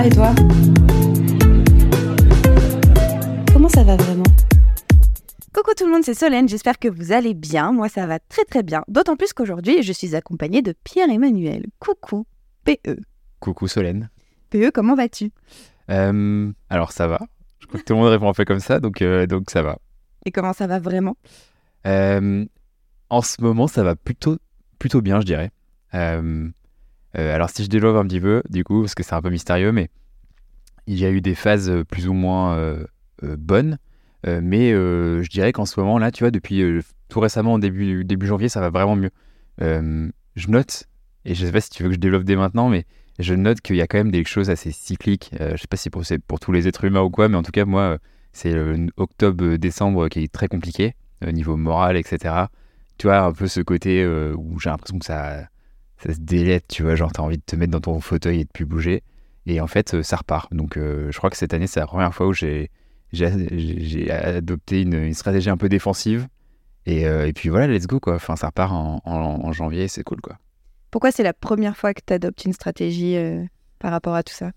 va et toi Comment ça va vraiment Coucou tout le monde, c'est Solène, j'espère que vous allez bien. Moi ça va très très bien. D'autant plus qu'aujourd'hui je suis accompagnée de Pierre-Emmanuel. Coucou, PE. Coucou Solène. PE, comment vas-tu? Euh, alors ça va. Je crois que tout le monde répond un peu comme ça, donc, euh, donc ça va. Et comment ça va vraiment? Euh, en ce moment, ça va plutôt, plutôt bien, je dirais. Euh, euh, alors si je développe un petit peu, du coup, parce que c'est un peu mystérieux, mais il y a eu des phases euh, plus ou moins euh, bonnes. Mais je dirais qu'en ce moment, là, tu vois, depuis tout récemment, début, début janvier, ça va vraiment mieux. Je note, et je sais pas si tu veux que je développe dès maintenant, mais je note qu'il y a quand même des choses assez cycliques. Je sais pas si pour, c'est pour tous les êtres humains ou quoi, mais en tout cas, moi, c'est octobre-décembre qui est très compliqué au niveau moral, etc. Tu vois, un peu ce côté où j'ai l'impression que ça, ça se délète, tu vois, genre t'as envie de te mettre dans ton fauteuil et de plus bouger. Et en fait, euh, ça repart. Donc, euh, je crois que cette année, c'est la première fois où j'ai adopté une, une stratégie un peu défensive. Et, euh, et puis voilà, let's go, quoi. Enfin, ça repart en, en, en janvier, c'est cool, quoi. Pourquoi c'est la première fois que tu adoptes une stratégie euh, par rapport à tout ça?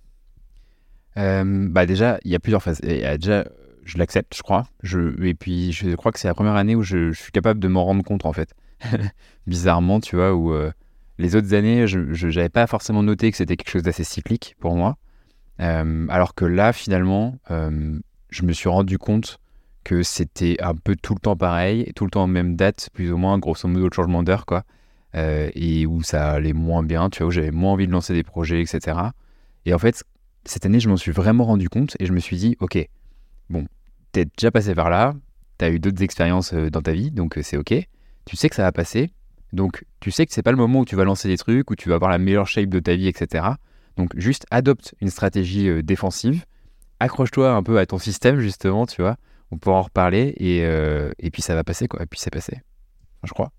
Euh, bah déjà, il y a plusieurs phases. Et, euh, déjà, je l'accepte, je crois. Je, et puis, je crois que c'est la première année où je, je suis capable de m'en rendre compte, en fait. Bizarrement, tu vois, où les autres années, je n'avais pas forcément noté que c'était quelque chose d'assez cyclique pour moi. Euh, alors que là, finalement, euh, je me suis rendu compte que c'était un peu tout le temps pareil, tout le temps en même date, plus ou moins, grosso modo, le changement d'heure, quoi. Euh, et où ça allait moins bien, tu vois, où j'avais moins envie de lancer des projets, etc. Et en fait, cette année, je m'en suis vraiment rendu compte et je me suis dit, ok, bon, t'es déjà passé par là, t'as eu d'autres expériences dans ta vie, donc c'est ok. Tu sais que ça va passer, donc tu sais que c'est pas le moment où tu vas lancer des trucs, où tu vas avoir la meilleure shape de ta vie, etc. Donc juste adopte une stratégie euh, défensive, accroche-toi un peu à ton système, justement, tu vois. On pourra en reparler et, euh, et puis ça va passer, quoi. Et puis c'est passé, Enfin, je crois.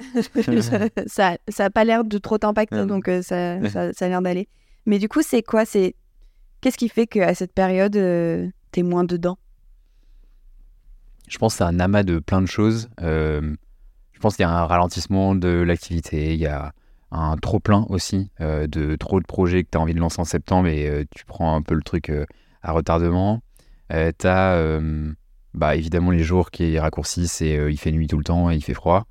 Ça ça a pas l'air de trop t'impacter, donc euh, ça, ça, ça a l'air d'aller. Mais du coup, c'est quoi? C'est Qu'est-ce qui fait qu'à cette période, euh, t'es moins dedans? Je pense que c'est un amas de plein de choses. Euh, je pense qu'il y a un ralentissement de l'activité, il y a un trop plein aussi euh, de trop de projets que tu as envie de lancer en septembre et euh, tu prends un peu le truc euh, à retardement. Tu as bah, évidemment les jours qui raccourcissent et il fait nuit tout le temps et il fait froid.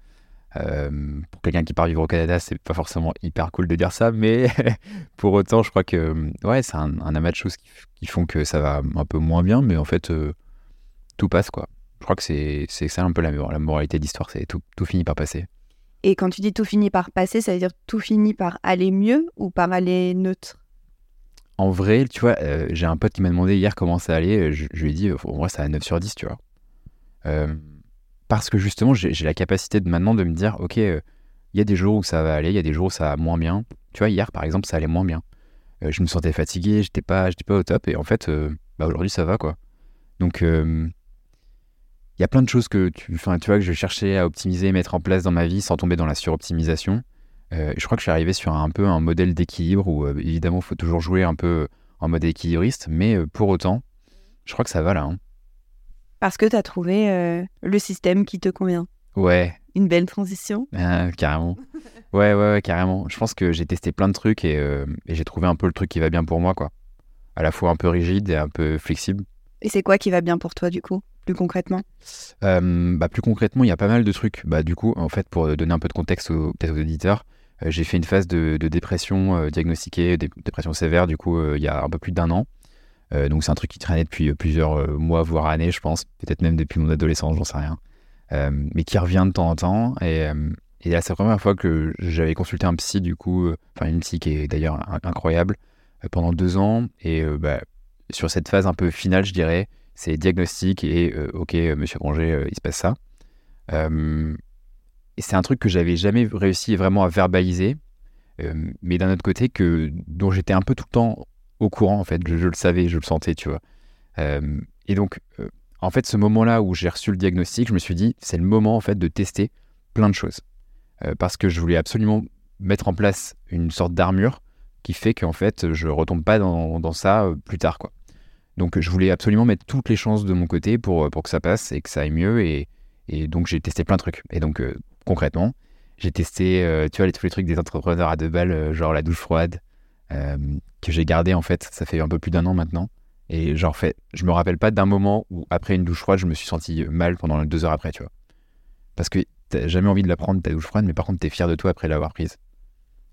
Pour quelqu'un qui part vivre au Canada, c'est pas forcément hyper cool de dire ça, mais pour autant, je crois que ouais, c'est un, amas de choses qui, font que ça va un peu moins bien, mais en fait, tout passe quoi. Je crois que c'est c'est ça un peu la, la moralité de l'histoire, c'est tout, tout finit par passer. Et quand tu dis tout finit par passer, ça veut dire tout finit par aller mieux ou par aller neutre? En vrai, tu vois, euh, j'ai un pote qui m'a demandé hier comment ça allait. Je, je lui ai dit, euh, en vrai, ça a 9 sur 10, tu vois. Euh, parce que justement, j'ai la capacité de maintenant de me dire, ok, euh, il y a des jours où ça va aller, il y a des jours où ça va moins bien. Tu vois, hier, par exemple, ça allait moins bien. Euh, je me sentais fatigué, j'étais pas, pas au top, et en fait, euh, bah, aujourd'hui, ça va, quoi. Donc, euh, il y a plein de choses que tu, enfin, tu vois, que je cherchais à optimiser, mettre en place dans ma vie sans tomber dans la suroptimisation. Euh, je crois que je suis arrivé sur un peu un modèle d'équilibre où, euh, évidemment, il faut toujours jouer un peu en mode équilibriste, mais euh, pour autant, je crois que ça va là. hein. Parce que t'as trouvé euh, le système qui te convient. Ouais, Une belle transition. ah, carrément. Ouais, ouais, ouais, carrément. Je pense que j'ai testé plein de trucs et, euh, et j'ai trouvé un peu le truc qui va bien pour moi, quoi. À la fois un peu rigide et un peu flexible. Et c'est quoi qui va bien pour toi, du coup, plus concrètement Euh, bah, plus concrètement, il y a pas mal de trucs. Bah, du coup, en fait, pour donner un peu de contexte aux, aux auditeurs, euh, j'ai fait une phase de, dépression euh, diagnostiquée, dé- dépression sévère, du coup, il y a un peu plus d'un an. Donc, c'est un truc qui traînait depuis plusieurs mois, voire années, je pense. Peut-être même depuis mon adolescence, j'en sais rien. Mais qui revient de temps en temps. Et, là, c'est la première fois que j'avais consulté un psy, du coup, enfin, une psy qui est d'ailleurs in- incroyable, pendant deux ans. Et bah, sur cette phase un peu finale, je dirais, c'est diagnostic et euh, ok, euh, monsieur Granger, euh, il se passe ça. C'est un truc que j'avais jamais réussi vraiment à verbaliser, mais d'un autre côté, que, dont j'étais un peu tout le temps au courant, en fait. Je, le savais, je le sentais, tu vois. Et donc, en fait, ce moment-là où j'ai reçu le diagnostic, je me suis dit, c'est le moment, en fait, de tester plein de choses. Parce que je voulais absolument mettre en place une sorte d'armure qui fait qu'en fait, je retombe pas dans, dans ça plus tard, quoi. Donc, je voulais absolument mettre toutes les chances de mon côté pour, pour que ça passe et que ça aille mieux. Et, et donc, j'ai testé plein de trucs. Et donc, euh, concrètement, j'ai testé, euh, tu vois, les, tous les trucs des entrepreneurs à deux balles, euh, genre la douche froide, euh, que j'ai gardé en fait. Ça fait un peu plus d'un an maintenant. Et genre, fait, je me rappelle pas d'un moment où après une douche froide, je me suis senti mal pendant deux heures après, tu vois. Parce que t'as jamais envie de la prendre ta douche froide, mais par contre, t'es fier de toi après l'avoir prise.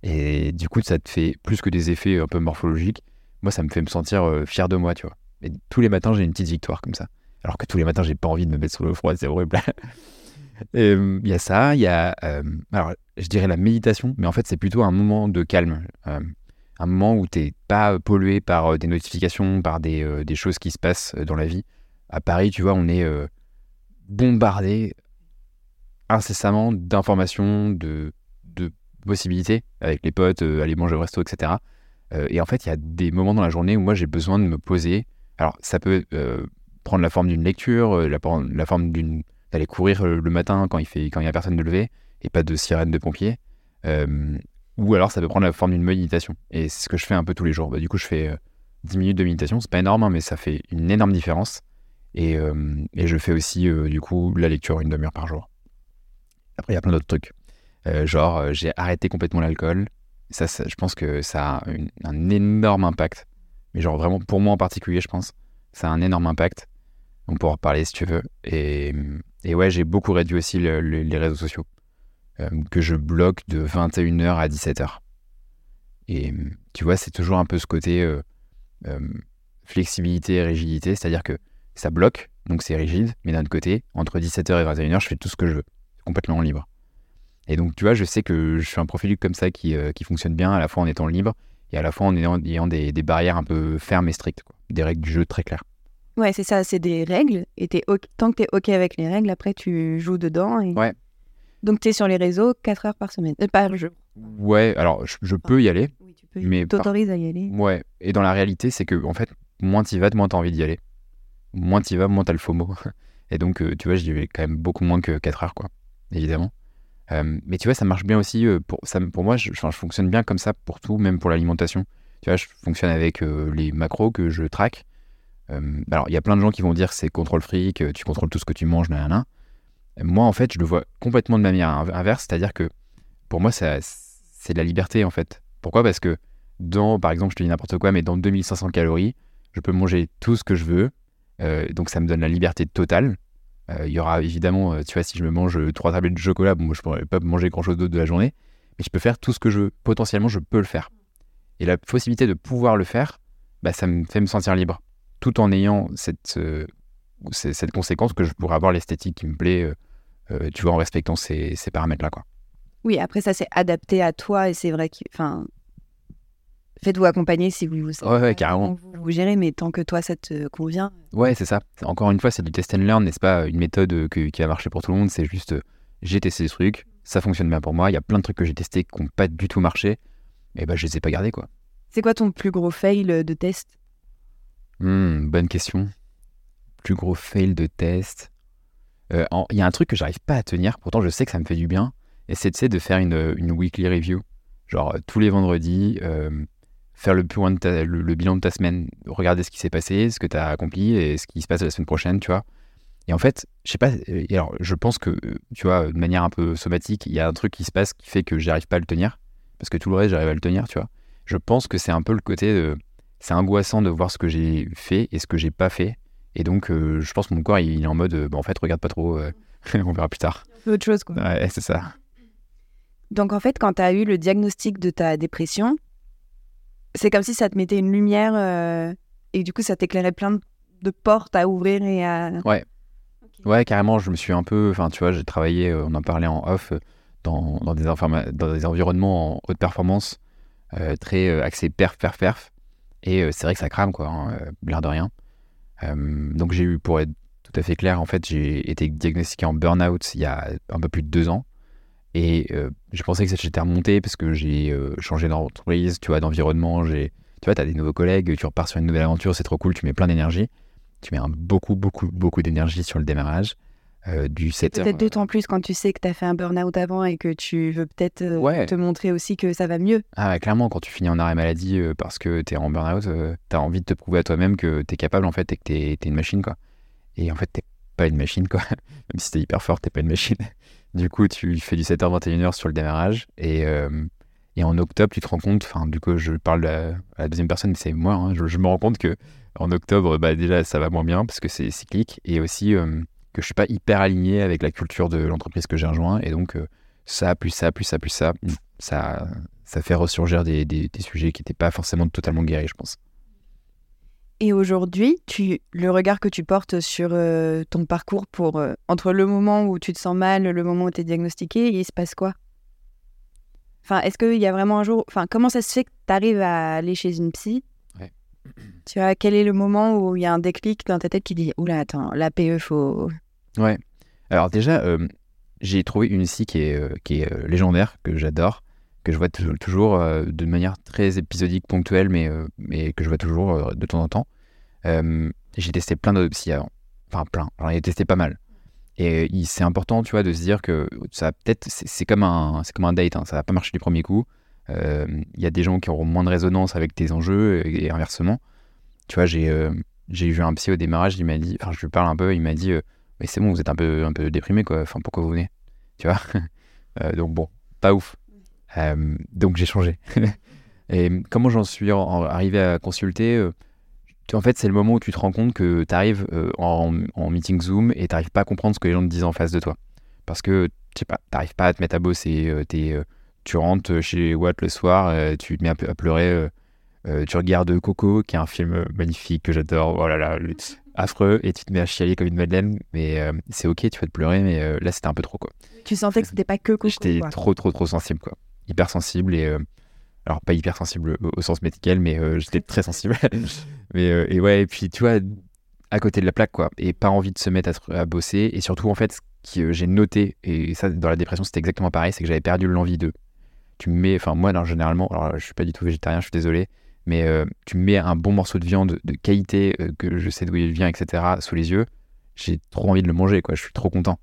Et du coup, ça te fait plus que des effets un peu morphologiques. Moi, ça me fait me sentir euh, fier de moi, tu vois. Et tous les matins, j'ai une petite victoire comme ça. Alors que tous les matins, j'ai pas envie de me mettre sous l'eau froide, c'est horrible. Il y a ça, il y a, euh, alors je dirais la méditation, mais en fait c'est plutôt un moment de calme, euh, un moment où t'es pas pollué par euh, des notifications, par des, des, choses qui se passent dans la vie. À Paris, tu vois, on est bombardé incessamment d'informations, de, de, possibilités avec les potes, aller manger au resto, etc. et en fait, il y a des moments dans la journée où moi j'ai besoin de me poser. Alors ça peut prendre la forme d'une lecture, la, la forme d'une d'aller courir euh, le matin quand il fait quand il a personne de lever et pas de sirène de pompiers. Euh, ou alors ça peut prendre la forme d'une méditation. Et c'est ce que je fais un peu tous les jours. Bah, du coup, je fais 10 euh, minutes de méditation. C'est pas énorme, hein, mais ça fait une énorme différence. Et, et je fais aussi, du coup, la lecture une demi-heure par jour. Après, il y a plein d'autres trucs. genre, j'ai arrêté complètement l'alcool. Ça, je pense que ça a un énorme impact. Mais genre, vraiment, pour moi en particulier, je pense, ça a un énorme impact. On pourra en parler si tu veux. Et, et ouais, j'ai beaucoup réduit aussi les réseaux sociaux, euh, que je bloque de 21h à 17h. Et tu vois, c'est toujours un peu ce côté euh, euh, flexibilité et rigidité, c'est-à-dire que ça bloque, donc c'est rigide, mais d'un autre côté, entre 17h et 21h, je fais tout ce que je veux, complètement libre. Et donc, tu vois, je sais que je suis un profil comme ça qui, qui fonctionne bien, à la fois en étant libre et à la fois en ayant, des, des barrières un peu fermes et strictes, quoi. des règles du jeu très claires. Ouais, c'est ça, c'est des règles. Et tant que tu es OK avec les règles, après, tu joues dedans. Et... Ouais. Donc, tu es sur les réseaux 4 heures par semaine, euh, par jour. Ouais, alors je, peux y aller. Oui, tu peux. Mais t'autorises à y aller. Ouais, et dans la réalité, c'est que, en fait, moins tu y vas, moins tu as envie d'y aller. Moins tu y vas, moins tu as le FOMO. Et donc, euh, tu vois, j'y vais quand même beaucoup moins que 4 heures, quoi, évidemment. Euh, mais tu vois, ça marche bien aussi. pour, ça, pour moi, je, fonctionne bien comme ça pour tout, même pour l'alimentation. Tu vois, je fonctionne avec les macros que je traque. Euh, alors, il y a plein de gens qui vont dire que c'est contrôle fric, euh, tu contrôles tout ce que tu manges, nan, Moi, en fait, je le vois complètement de manière inverse, c'est-à-dire que pour moi, c'est de la liberté, en fait. Pourquoi? Parce que dans, par exemple, je te dis n'importe quoi, mais dans 2500 calories, je peux manger tout ce que je veux. Euh, donc, ça me donne la liberté totale. Il y aura évidemment, tu vois, si je me mange trois tablettes de chocolat, bon, je pourrais pas manger grand-chose d'autre de la journée, mais je peux faire tout ce que je veux. Potentiellement, je peux le faire. Et la possibilité de pouvoir le faire, bah, ça me fait me sentir libre tout en ayant cette, euh, cette conséquence que je pourrais avoir l'esthétique qui me plaît, euh, euh, tu vois, en respectant ces, paramètres-là. Oui, après ça, c'est adapté à toi et c'est vrai que, faites-vous accompagner si vous, vous, ouais, carrément. vous, vous gérez, mais tant que toi, ça te convient. Ouais, c'est ça. Encore une fois, c'est du test and learn, n'est-ce pas? Une méthode qui va marcher pour tout le monde, c'est juste, j'ai testé des trucs, ça fonctionne bien pour moi, il y a plein de trucs que j'ai testés qui n'ont pas du tout marché, et ben je les ai pas gardés, quoi. C'est quoi ton plus gros fail de test? Hmm, bonne question. Plus gros fail de test. Euh, il y a un truc que j'arrive pas à tenir, pourtant je sais que ça me fait du bien, et c'est de faire une, une, weekly review. Genre tous les vendredis, euh, faire le, le, bilan de ta semaine, regarder ce qui s'est passé, ce que tu as accompli et ce qui se passe la semaine prochaine, tu vois. Et en fait, je sais pas, alors je pense que, tu vois, de manière un peu somatique, il y a un truc qui se passe qui fait que j'arrive pas à le tenir, parce que tout le reste, j'arrive à le tenir, tu vois. Je pense que c'est un peu le côté de c'est angoissant de voir ce que j'ai fait et ce que j'ai pas fait. Et donc, euh, je pense que mon corps, il, est en mode, euh, bah, en fait, regarde pas trop, euh, on verra plus tard. Autre chose, quoi. Ouais, c'est ça. Donc, en fait, quand tu as eu le diagnostic de ta dépression, c'est comme si ça te mettait une lumière et du coup, ça t'éclairait plein de portes à ouvrir et à. Ouais. Ouais, carrément, je me suis un peu. Enfin, tu vois, j'ai travaillé, on en parlait en off, dans, dans, des, dans des environnements en haute performance, très axés perf, perf, perf. Et euh, c'est vrai que ça crame, quoi, hein, euh, l'air de rien. Euh, donc j'ai eu, pour être tout à fait clair, en fait, j'ai été diagnostiqué en burn-out il y a un peu plus de deux ans. Et je pensais que j'étais remonté parce que j'ai changé d'entreprise, tu vois, d'environnement. J'ai, tu vois, tu as des nouveaux collègues, tu repars sur une nouvelle aventure, c'est trop cool, tu mets plein d'énergie. Tu mets un, beaucoup, beaucoup, beaucoup d'énergie sur le démarrage. Euh, du 7 Peut-être d'autant plus quand tu sais que tu as fait un burn-out avant et que tu veux peut-être euh, te montrer aussi que ça va mieux. Ah, clairement, quand tu finis en arrêt maladie euh, parce que tu es en burn-out, tu as envie de te prouver à toi-même que tu es capable en fait et que tu es, une machine. quoi. Et en fait, tu pas une machine, quoi. Même si tu es hyper fort, tu pas une machine. Du coup, tu fais du 7h-21h sur le démarrage et, et en octobre, tu te rends compte, enfin, du coup, je parle à, la deuxième personne, mais c'est moi, hein, je, me rends compte que en octobre, bah, déjà, ça va moins bien parce que c'est cyclique et aussi euh, que je suis pas hyper aligné avec la culture de l'entreprise que j'ai rejoint. Et donc, euh, ça, plus ça, plus ça, plus ça, ça, fait ressurgir des, sujets qui n'étaient pas forcément totalement guéris, je pense. Et aujourd'hui, tu, le regard que tu portes sur euh, ton parcours pour entre le moment où tu te sens mal, le moment où tu es diagnostiqué, il se passe quoi? Enfin, est-ce qu'il y a vraiment un jour. Enfin, comment ça se fait que tu arrives à aller chez une psy? Ouais. Tu vois, quel est le moment où il y a un déclic dans ta tête qui dit Oula, attends, l'APE, faut. Ouais. Alors, déjà, euh, j'ai trouvé une psy qui est, euh, qui est euh, légendaire, que j'adore, que je vois toujours de manière très épisodique, ponctuelle, mais, mais que je vois toujours de temps en temps. j'ai testé plein d'autres psy avant. Enfin, plein. J'en ai testé pas mal. Et c'est important, tu vois, de se dire que ça peut-être, c'est comme un, comme un date, hein, ça va pas marcher du premier coup. Euh, il y a des gens qui auront moins de résonance avec tes enjeux et, inversement. Tu vois, j'ai, euh, vu un psy au démarrage, il m'a dit, enfin, je lui parle un peu, il m'a dit, euh, mais c'est bon, vous êtes un peu, un peu déprimé, quoi. Enfin, pourquoi vous venez, tu vois? Donc bon, pas ouf. Donc j'ai changé. et comment j'en suis arrivé à consulter en fait, c'est le moment où tu te rends compte que tu arrives euh, en, meeting Zoom et tu n'arrives pas à comprendre ce que les gens te disent en face de toi. Parce que, tu n'arrives pas à te mettre à bosser. Euh, euh, tu rentres chez Watt le soir, tu te mets à, pleurer. tu regardes Coco, qui est un film magnifique que j'adore. Oh là là, affreux. Et tu te mets à chialer comme une madeleine. Mais c'est ok, tu vas te pleurer, mais là, c'était un peu trop. Quoi. Tu sentais que c'était pas que Coco. J'étais trop, trop, trop sensible. quoi. Hyper sensible et alors pas hyper sensible au, sens médical, mais euh, j'étais très sensible. mais euh, et ouais, et puis tu vois, à côté de la plaque quoi, et pas envie de se mettre à, bosser, et surtout en fait, ce que euh, j'ai noté, et ça dans la dépression c'était exactement pareil, c'est que j'avais perdu l'envie de. Tu me mets, enfin moi généralement, alors je suis pas du tout végétarien, je suis désolé, mais tu me mets un bon morceau de viande de qualité que je sais d'où il vient, etc. sous les yeux, j'ai trop envie de le manger quoi, je suis trop content.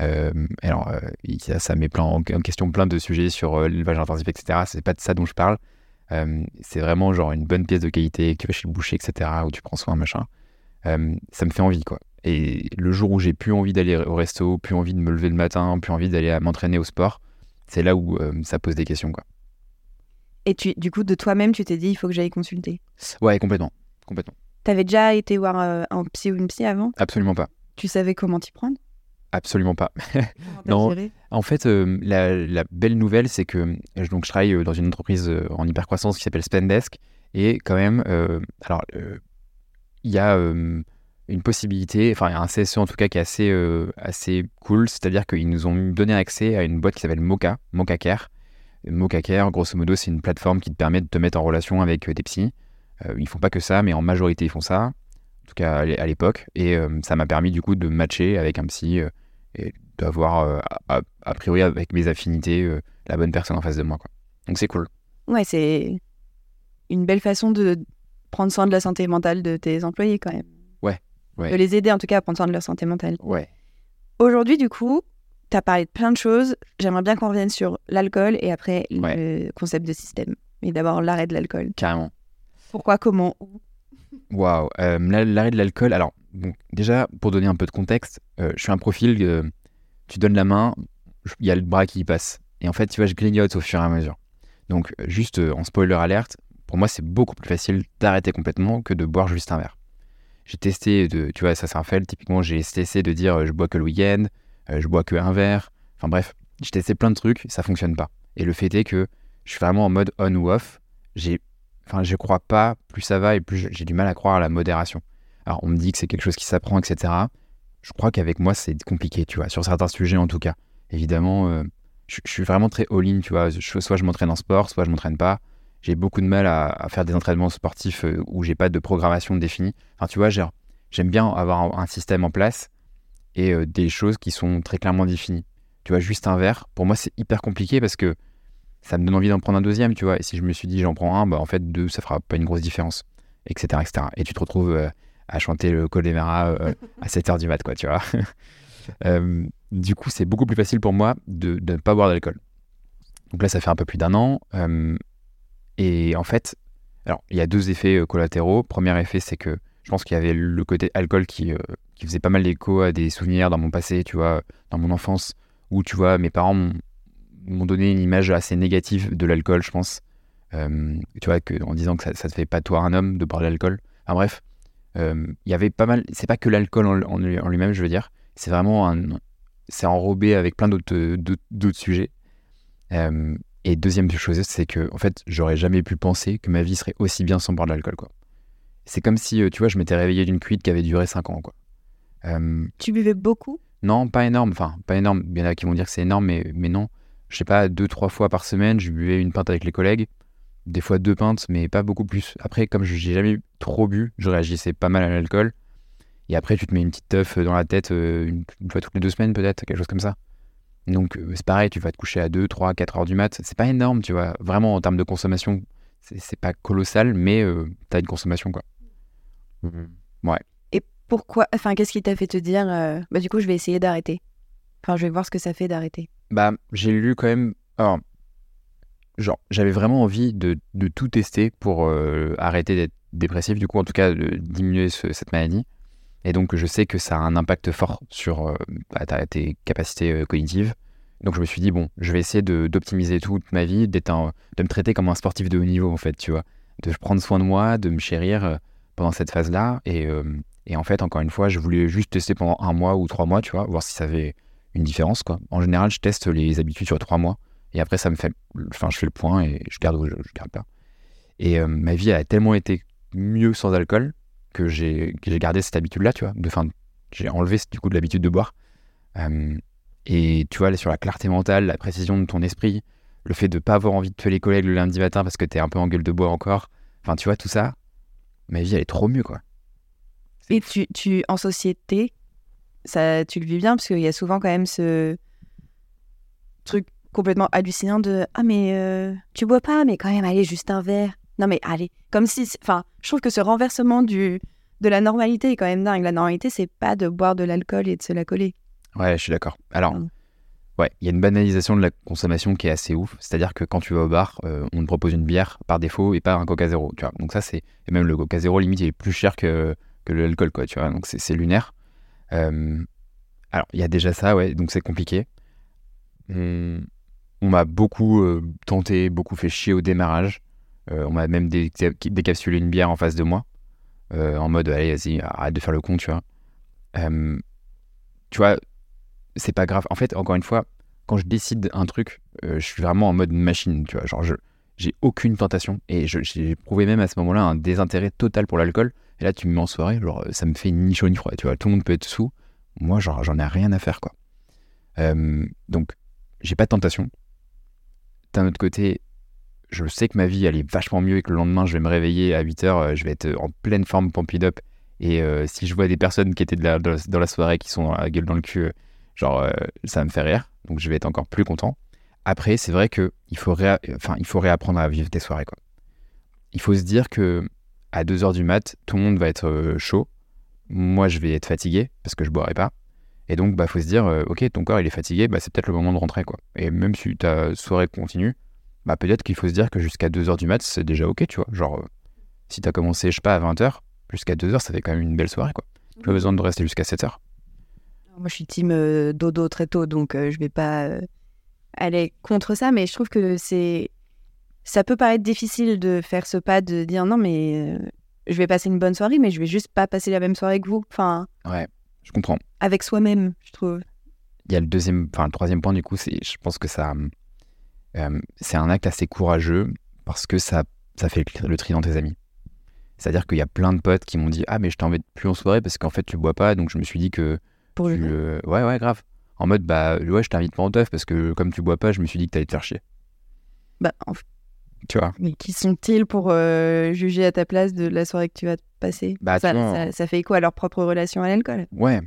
Euh, alors, euh, ça, met plein, en, question plein de sujets sur euh, l'élevage intensif, etc. C'est pas de ça dont je parle. c'est vraiment genre une bonne pièce de qualité que tu vas chez le boucher, etc. où tu prends soin, machin. ça me fait envie, quoi. Et le jour où j'ai plus envie d'aller au resto, plus envie de me lever le matin, plus envie d'aller m'entraîner au sport, c'est là où ça pose des questions, quoi. Et tu, du coup, de toi-même, tu t'es dit, il faut que j'aille consulter? Ouais, complètement. complètement. T'avais déjà été voir un psy ou une psy avant? Absolument pas. Tu savais comment t'y prendre? Absolument pas. non. En fait, euh, la, belle nouvelle, c'est que euh, donc, je travaille euh, dans une entreprise en hypercroissance qui s'appelle Spendesk. Et quand même, alors, il y a une possibilité, enfin, il y a un CSE en tout cas qui est assez, assez cool. C'est-à-dire qu'ils nous ont donné accès à une boîte qui s'appelle Mocha, Mocha Care. Mocha Care, grosso modo, c'est une plateforme qui te permet de te mettre en relation avec des psys. ils font pas que ça, mais en majorité, ils font ça en tout cas à l'époque. Et euh, ça m'a permis du coup de matcher avec un psy euh, et d'avoir, euh, a, priori, avec mes affinités, la bonne personne en face de moi. Quoi. Donc c'est cool. Ouais, c'est une belle façon de prendre soin de la santé mentale de tes employés quand même. Ouais. ouais. De les aider en tout cas à prendre soin de leur santé mentale. Ouais. Aujourd'hui, du coup, tu as parlé de plein de choses. J'aimerais bien qu'on revienne sur l'alcool et après le concept de système. Mais d'abord, l'arrêt de l'alcool. Carrément. Pourquoi, comment, où Waouh, euh, l'arrêt de l'alcool. Alors, déjà, pour donner un peu de contexte, euh, je suis un profil, euh, tu donnes la main, il y a le bras qui passe. Et en fait, tu vois, je grignote au fur et à mesure. Donc, juste en spoiler alerte, pour moi, c'est beaucoup plus facile d'arrêter complètement que de boire juste un verre. J'ai testé, de, tu vois, ça c'est un fait, typiquement, j'ai testé de dire je bois que le week-end, je bois que un verre. Enfin bref, j'ai testé plein de trucs, ça fonctionne pas. Et le fait est que je suis vraiment en mode on ou off. J'ai Enfin, je crois pas, plus ça va et plus j'ai du mal à croire à la modération. Alors, on me dit que c'est quelque chose qui s'apprend, etc. Je crois qu'avec moi, c'est compliqué, tu vois, sur certains sujets en tout cas. Évidemment, euh, je, suis vraiment très all-in, tu vois. soit je m'entraîne en sport, soit je m'entraîne pas. J'ai beaucoup de mal à, faire des entraînements sportifs euh, où j'ai pas de programmation définie. Enfin, tu vois, j'aime bien avoir un, système en place et euh, des choses qui sont très clairement définies. Tu vois, juste un verre, pour moi, c'est hyper compliqué parce que ça me donne envie d'en prendre un deuxième, tu vois. Et si je me suis dit j'en prends un, bah en fait deux, ça fera pas une grosse différence, etc. etc. Et tu te retrouves euh, à chanter le des euh, à 7h du mat, quoi, tu vois. Euh, du coup, c'est beaucoup plus facile pour moi de, ne pas boire d'alcool. Donc là, ça fait un peu plus d'un an. et en fait, alors il y a deux effets collatéraux. Premier effet, c'est que je pense qu'il y avait le côté alcool qui, qui faisait pas mal d'écho à des souvenirs dans mon passé, tu vois, dans mon enfance, où tu vois, mes parents m'ont donné une image assez négative de l'alcool, je pense. Euh, tu vois, que, en disant que ça, ça te fait pas toi un homme de boire de l'alcool. Enfin bref, euh, il y avait pas mal. C'est pas que l'alcool en, en lui- en lui-même, je veux dire. C'est vraiment un. C'est enrobé avec plein d'autres euh, d'autres- sujets. Euh, et deuxième chose, c'est que en fait, j'aurais jamais pu penser que ma vie serait aussi bien sans boire de l'alcool, quoi. C'est comme si, tu vois, je m'étais réveillé d'une cuite qui avait duré 5 ans, quoi. Tu buvais beaucoup? Non, pas énorme. Enfin, pas énorme. Il y en a qui vont dire que c'est énorme, mais, mais non. Je sais pas, deux, trois fois par semaine, je buvais une pinte avec les collègues. Des fois deux pintes, mais pas beaucoup plus. Après, comme je j'ai jamais trop bu, je réagissais pas mal à l'alcool. Et après, tu te mets une petite teuf dans la tête euh, une, une fois toutes les deux semaines, peut-être, quelque chose comme ça. Donc, euh, c'est pareil, tu vas te coucher à 2, 3, 4 heures du mat. C'est pas énorme, tu vois. Vraiment, en termes de consommation, c'est pas colossal, mais euh, t'as une consommation, quoi. Et pourquoi Enfin, qu'est-ce qui t'a fait te dire euh, Bah, du coup, je vais essayer d'arrêter? Enfin, je vais voir ce que ça fait d'arrêter. Bah, j'ai lu quand même. Alors, genre, j'avais vraiment envie de, de tout tester pour euh, arrêter d'être dépressif, du coup, en tout cas, diminuer ce- cette maladie. Et donc, je sais que ça a un impact fort sur euh, bah, tes capacités euh, cognitives. Donc, je me suis dit, bon, je vais essayer d'optimiser toute ma vie, d'être de me traiter comme un sportif de haut niveau, en fait, tu vois. De prendre soin de moi, de me chérir pendant cette phase-là. Et, et en fait, encore une fois, je voulais juste tester pendant un mois ou trois mois, tu vois, voir si ça avait une différence quoi. En général, je teste les habitudes sur trois mois et après ça me fait, enfin je fais le point et je garde ou je, garde pas. Et euh, ma vie a tellement été mieux sans alcool que j'ai gardé cette habitude là, tu vois. De fin, j'ai enlevé du coup de l'habitude de boire. Euh, et tu vois, sur la clarté mentale, la précision de ton esprit, le fait de pas avoir envie de tuer les collègues le lundi matin parce que t'es un peu en gueule de bois encore. Enfin, tu vois tout ça, ma vie elle est trop mieux quoi. Et tu, tu, en société, ça, tu le vis bien parce qu'il y a souvent quand même ce truc complètement hallucinant de Ah, mais euh, tu bois pas, mais quand même, allez, juste un verre. Non, mais allez. Comme si. c'est- Enfin, je trouve que ce renversement du, de la normalité est quand même dingue. La normalité, c'est pas de boire de l'alcool et de se la coller. Ouais, je suis d'accord. Alors, ouais, il y a une banalisation de la consommation qui est assez ouf. C'est-à-dire que quand tu vas au bar, euh, on te propose une bière par défaut et pas un Coca Zéro. Tu vois. Donc ça, c'est et même le Coca Zéro limite il est plus cher que, que l'alcool, quoi. Tu vois. Donc c'est c'est lunaire. Euh, alors, il y a déjà ça, ouais. Donc c'est compliqué. On, m'a beaucoup euh, tenté, beaucoup fait chier au démarrage. Euh, on m'a même dé- décapsulé une bière en face de moi, en mode allez, vas-y, arrête de faire le con, tu vois. Tu vois, c'est pas grave. En fait, encore une fois, quand je décide un truc, je suis vraiment en mode machine, tu vois. Genre, je j'ai aucune tentation et j'ai éprouvé même à ce moment-là un désintérêt total pour l'alcool. Et là, tu me mets en soirée, genre, ça me fait ni chaud ni froid, tu vois. Tout le monde peut être sous. Moi, genre, j'en ai rien à faire, quoi. Euh, donc, j'ai pas de tentation. D'un autre côté, je sais que ma vie, elle est vachement mieux et que le lendemain, je vais me réveiller à 8h, je vais être en pleine forme pumped up. Et euh, si je vois des personnes qui étaient dans, la, soirée qui sont dans la gueule dans le cul, euh, genre, euh, ça me fait rire. Donc, je vais être encore plus content. Après, c'est vrai que il faut, réapprendre à vivre tes soirées, quoi. Il faut se dire que à 2h du mat, tout le monde va être euh, chaud. Moi, je vais être fatigué parce que je boirai pas. Et donc, bah, faut se dire, euh, ok, ton corps il est fatigué, bah, c'est peut-être le moment de rentrer, quoi. Et même si ta soirée continue, bah, peut-être qu'il faut se dire que jusqu'à 2h du mat, c'est déjà ok, tu vois. Genre, euh, si t'as commencé, je sais pas, à 20h, jusqu'à 2h, ça fait quand même une belle soirée, quoi. Pas besoin de rester jusqu'à 7h. Moi, je suis team euh, dodo très tôt, donc je vais pas aller contre ça, mais je trouve que c'est. Ça peut paraître difficile de faire ce pas de dire non, mais euh, je vais passer une bonne soirée, mais je vais juste pas passer la même soirée que vous. Enfin, Ouais, je comprends. avec soi-même, je trouve. Il y a le deuxième, enfin le troisième point du coup, c'est, je pense que ça, euh, c'est un acte assez courageux parce que ça, ça fait le, tri dans tes amis. C'est-à-dire qu'il y a plein de potes qui m'ont dit ah mais je t'embête plus en soirée parce qu'en fait tu bois pas, donc je me suis dit que Pour tu, le euh, ouais ouais grave. En mode bah ouais je t'invite pas en teuf parce que comme tu bois pas, je me suis dit que t'allais te faire chier. Bah, en fait, Tu vois. mais qui sont-ils pour euh, juger à ta place de la soirée que tu vas passer? Bah, ça, tu vois, ça, ça fait quoi à leur propre relation à l'alcool? Ouais.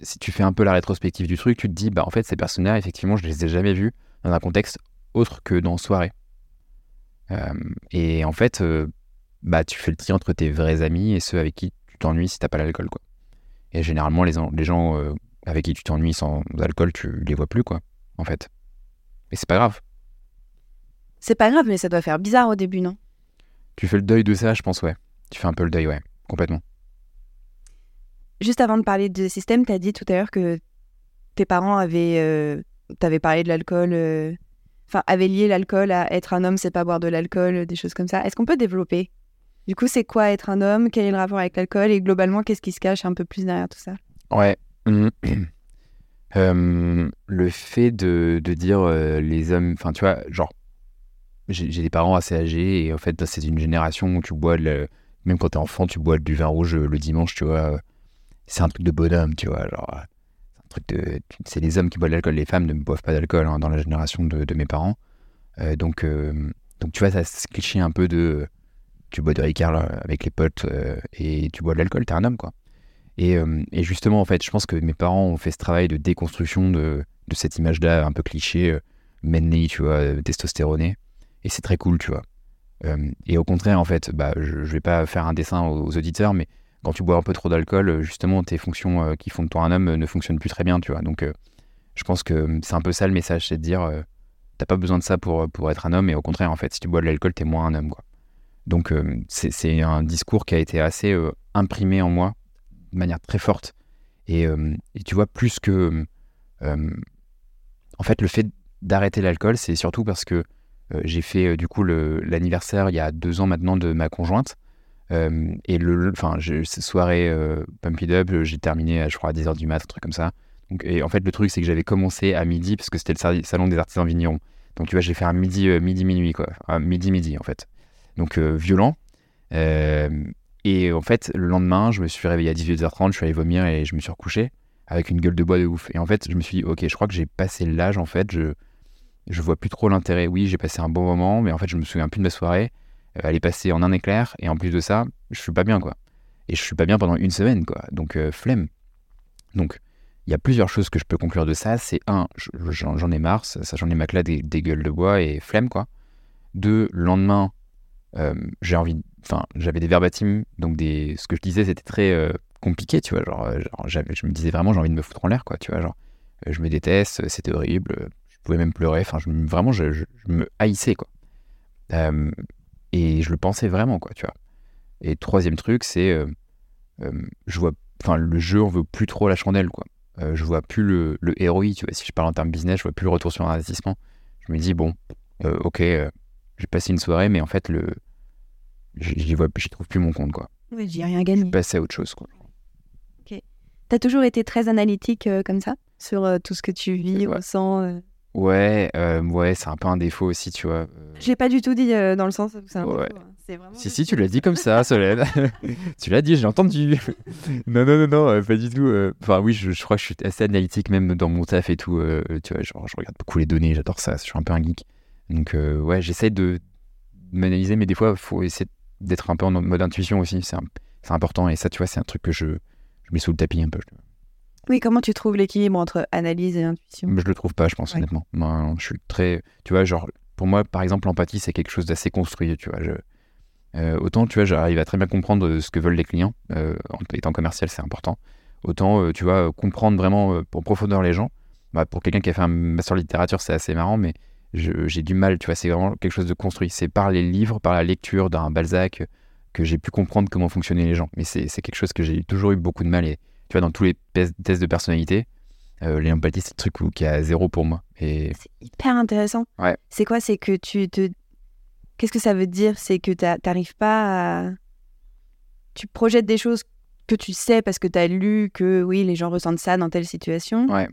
Si tu fais un peu la rétrospective du truc, tu te dis, bah en fait, ces personnes-là, effectivement, je les ai jamais vus dans un contexte autre que dans soirée. Euh, et en fait, euh, bah tu fais le tri entre tes vrais amis et ceux avec qui tu t'ennuies si t'as pas l'alcool, quoi. Et généralement, les, les gens avec qui tu t'ennuies sans alcool, tu les vois plus, quoi, en fait. Et c'est pas grave. C'est pas grave, mais ça doit faire bizarre au début, non? Tu fais le deuil de ça, je pense, ouais. Tu fais un peu le deuil, ouais, complètement. Juste avant de parler de système, tu as dit tout à l'heure que tes parents avaient. Euh, T'avais parlé de l'alcool euh, enfin, avait lié l'alcool à être un homme, c'est pas boire de l'alcool, des choses comme ça. Est-ce qu'on peut développer? Du coup, c'est quoi être un homme? Quel est le rapport avec l'alcool? Et globalement, qu'est-ce qui se cache un peu plus derrière tout ça? Ouais. Euh, le fait de, de dire euh, les hommes, enfin tu vois, genre, j'ai des parents assez âgés et en fait, c'est une génération où tu bois, le- même quand t'es enfant, tu bois du vin rouge euh, le dimanche, tu vois. C'est un truc de bonhomme, tu vois. Genre, euh, c'est un truc de. C'est les hommes qui boivent de l'alcool, les femmes ne boivent pas d'alcool hein, dans la génération de, mes parents. Euh, donc, euh, donc, tu vois, ça se cliché un peu de. Tu bois de Ricard avec les potes euh, et tu bois de l'alcool, t'es un homme, quoi. Et, euh, et justement, en fait, je pense que mes parents ont fait ce travail de déconstruction de, de cette image-là un peu cliché, euh, manly, tu vois, euh, testostéroné. Et c'est très cool, tu vois. Euh, et au contraire, en fait, bah, je, je vais pas faire un dessin aux, auditeurs, mais quand tu bois un peu trop d'alcool, euh, justement, tes fonctions euh, qui font de toi un homme ne fonctionnent plus très bien, tu vois. Donc, je pense que c'est un peu ça le message, c'est de dire, t'as pas besoin de ça pour, pour être un homme, et au contraire, en fait, si tu bois de l'alcool, t'es moins un homme, quoi. Donc, c'est un discours qui a été assez imprimé en moi de manière très forte. Et, et tu vois, plus que. en fait, le fait d'arrêter l'alcool, c'est surtout parce que j'ai fait euh, du coup l'anniversaire il y a deux ans maintenant de ma conjointe. Euh, et le, enfin, cette soirée euh, Pump It Up, j'ai terminé je crois à 10h du mat, un truc comme ça. Donc, et en fait, le truc, c'est que j'avais commencé à midi parce que c'était le salon des artisans vignerons. Donc, tu vois, j'ai fait un midi, euh, midi, minuit, quoi. Un midi, midi, en fait. Donc, euh, violent. Euh, et en fait, le lendemain, je me suis réveillé à 18h30, je suis allé vomir et je me suis recouché avec une gueule de bois de ouf. Et en fait, je me suis dit, ok, je crois que j'ai passé l'âge, en fait, je, je vois plus trop l'intérêt. Oui, j'ai passé un bon moment, mais en fait, je me souviens plus de ma soirée. Euh, elle est passée en un éclair, et en plus de ça, je suis pas bien, quoi. Et je suis pas bien pendant une semaine, quoi. Donc, euh, flemme. Donc, il y a plusieurs choses que je peux conclure de ça. C'est un, je- j'en ai marre, ça, j'en ai ma des, des gueules de bois et flemme, quoi. Deux, le lendemain, euh, j'ai envie, enfin, j'avais des verbatim, donc des, ce que je disais, c'était très compliqué, tu vois. Genre, je me disais vraiment, j'ai envie de me foutre en l'air, quoi, tu vois. Genre, je me déteste, c'était horrible, pouvais même pleurer, enfin, je, me- vraiment, je, je- je me haïssais, quoi. Euh, et je le pensais vraiment, quoi, tu vois. Et troisième truc, c'est, euh, je vois, enfin, le jeu, on veut plus trop la chandelle, quoi. Euh, je vois plus le, le ROI, tu vois. Si je parle en termes business, je vois plus le retour sur investissement. Je me dis, bon, euh, ok, j'ai passé une soirée, mais en fait, le, j'y vois, j'y trouve plus mon compte, quoi. Oui, rien Je gagné. suis passé à autre chose, quoi. T'as toujours été très analytique euh, comme ça sur euh, tout ce que tu vis, Ouais. ressens. euh? Ouais, euh, ouais, c'est un peu un défaut aussi, tu vois. Euh, Je l'ai pas du tout dit euh, dans le sens où c'est un Ouais. défaut, hein. C'est vraiment. Si, si, tu l'as dit comme ça, Solène. tu l'as dit, j'ai entendu. non, non, non, non, euh, pas du tout. Enfin, oui, je, je crois que je suis assez analytique, même dans mon taf et tout. tu vois, genre, je regarde beaucoup les données, j'adore ça, je suis un peu un geek. Donc, ouais, j'essaie de m'analyser, mais des fois, il faut essayer d'être un peu en mode intuition aussi. C'est important, et ça, tu vois, c'est un truc que je, je mets sous le tapis un peu. Oui, comment tu trouves l'équilibre entre analyse et intuition? Je le trouve pas, je pense, Ouais. honnêtement. Moi, je suis très. Tu vois, genre, pour moi, par exemple, l'empathie, c'est quelque chose d'assez construit, tu vois. Je, euh, autant, tu vois, j'arrive à très bien comprendre euh, ce que veulent les clients. euh, en étant commercial, c'est important. Autant, euh, tu vois, comprendre vraiment pour profondeur les gens. Bah, pour quelqu'un qui a fait un master littérature, c'est assez marrant, mais j'ai du mal, tu vois, c'est vraiment quelque chose de construit. C'est par les livres, par la lecture d'un Balzac que j'ai pu comprendre comment fonctionnaient les gens. Mais c'est c'est quelque chose que j'ai toujours eu beaucoup de mal. Et tu vois, dans tous les tests de personnalité, euh, c'est le truc où- qui est à zéro pour moi. Et C'est hyper intéressant. Ouais. C'est quoi? C'est que tu te. Qu'est-ce que ça veut dire? C'est que t'a- t'arrives pas à. Tu projettes des choses que tu sais parce que tu as lu que oui, les gens ressentent ça dans telle situation. Ouais.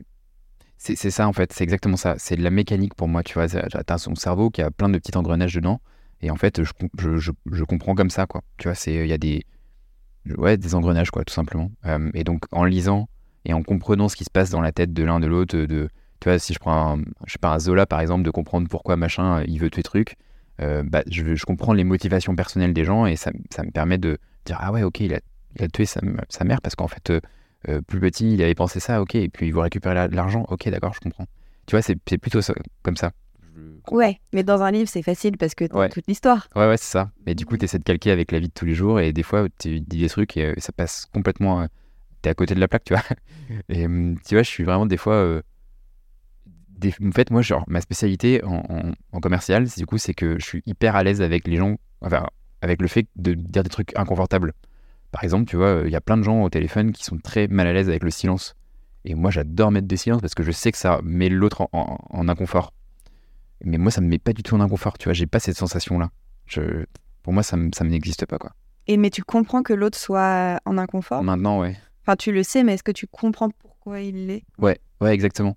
C'est c'est ça en fait, c'est exactement ça. C'est de la mécanique pour moi, tu vois. T'as son cerveau qui a plein de petits engrenages dedans. Et en fait, je, je, je, je comprends comme ça, quoi. Tu vois, c'est il y a des, ouais, des engrenages, quoi, tout simplement. Euh, et donc, en lisant et en comprenant ce qui se passe dans la tête de l'un de l'autre, de, tu vois, si je prends, un, je Zola par exemple, de comprendre pourquoi machin il veut tuer truc, euh, bah, je, je comprends les motivations personnelles des gens et ça, ça me permet de dire ah ouais, ok, il a, il a tué sa, sa mère parce qu'en fait, euh, plus petit, il avait pensé ça, ok, et puis il veut récupérer la- l'argent, ok, d'accord, je comprends. Tu vois, c'est plutôt comme ça. Ouais, mais dans un livre, c'est facile parce que t'as Ouais. toute l'histoire. Ouais, ouais, c'est ça. Mais du coup, tu essaies de calquer avec la vie de tous les jours et des fois, tu dis des trucs et euh, ça passe complètement. euh, T'es à côté de la plaque, tu vois. Et hum, tu vois, je suis vraiment des fois. euh, des- En fait, moi, genre, ma spécialité en, en- en commercial, du coup, c'est que je suis hyper à l'aise avec les gens, enfin, avec le fait de dire des trucs inconfortables. Par exemple, tu vois, il y a plein de gens au téléphone qui sont très mal à l'aise avec le silence. Et moi, j'adore mettre des silences parce que je sais que ça met l'autre en, en- en inconfort. Mais moi, ça me met pas du tout en inconfort, tu vois. J'ai pas cette sensation-là. Je... Pour moi, ça, me- ça n'existe pas, quoi. Et mais tu comprends que l'autre soit en inconfort? Maintenant, ouais. Enfin, tu le sais, mais est-ce que tu comprends pourquoi il l'est? Ouais, ouais, exactement.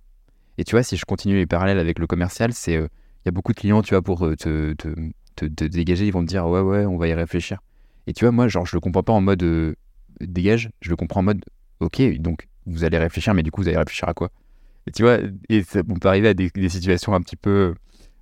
Et tu vois, si je continue les parallèles avec le commercial, c'est. euh, Il y a beaucoup de clients, tu vois, pour euh, te, te, te- te dégager, ils vont te dire, ouais, ouais, on va y réfléchir. Et tu vois, moi, genre, je le comprends pas en mode euh, dégage, je le comprends en mode, ok, donc vous allez réfléchir, mais du coup, vous allez réfléchir à quoi? Et tu vois, et ça, on peut arriver à des, des situations un petit peu,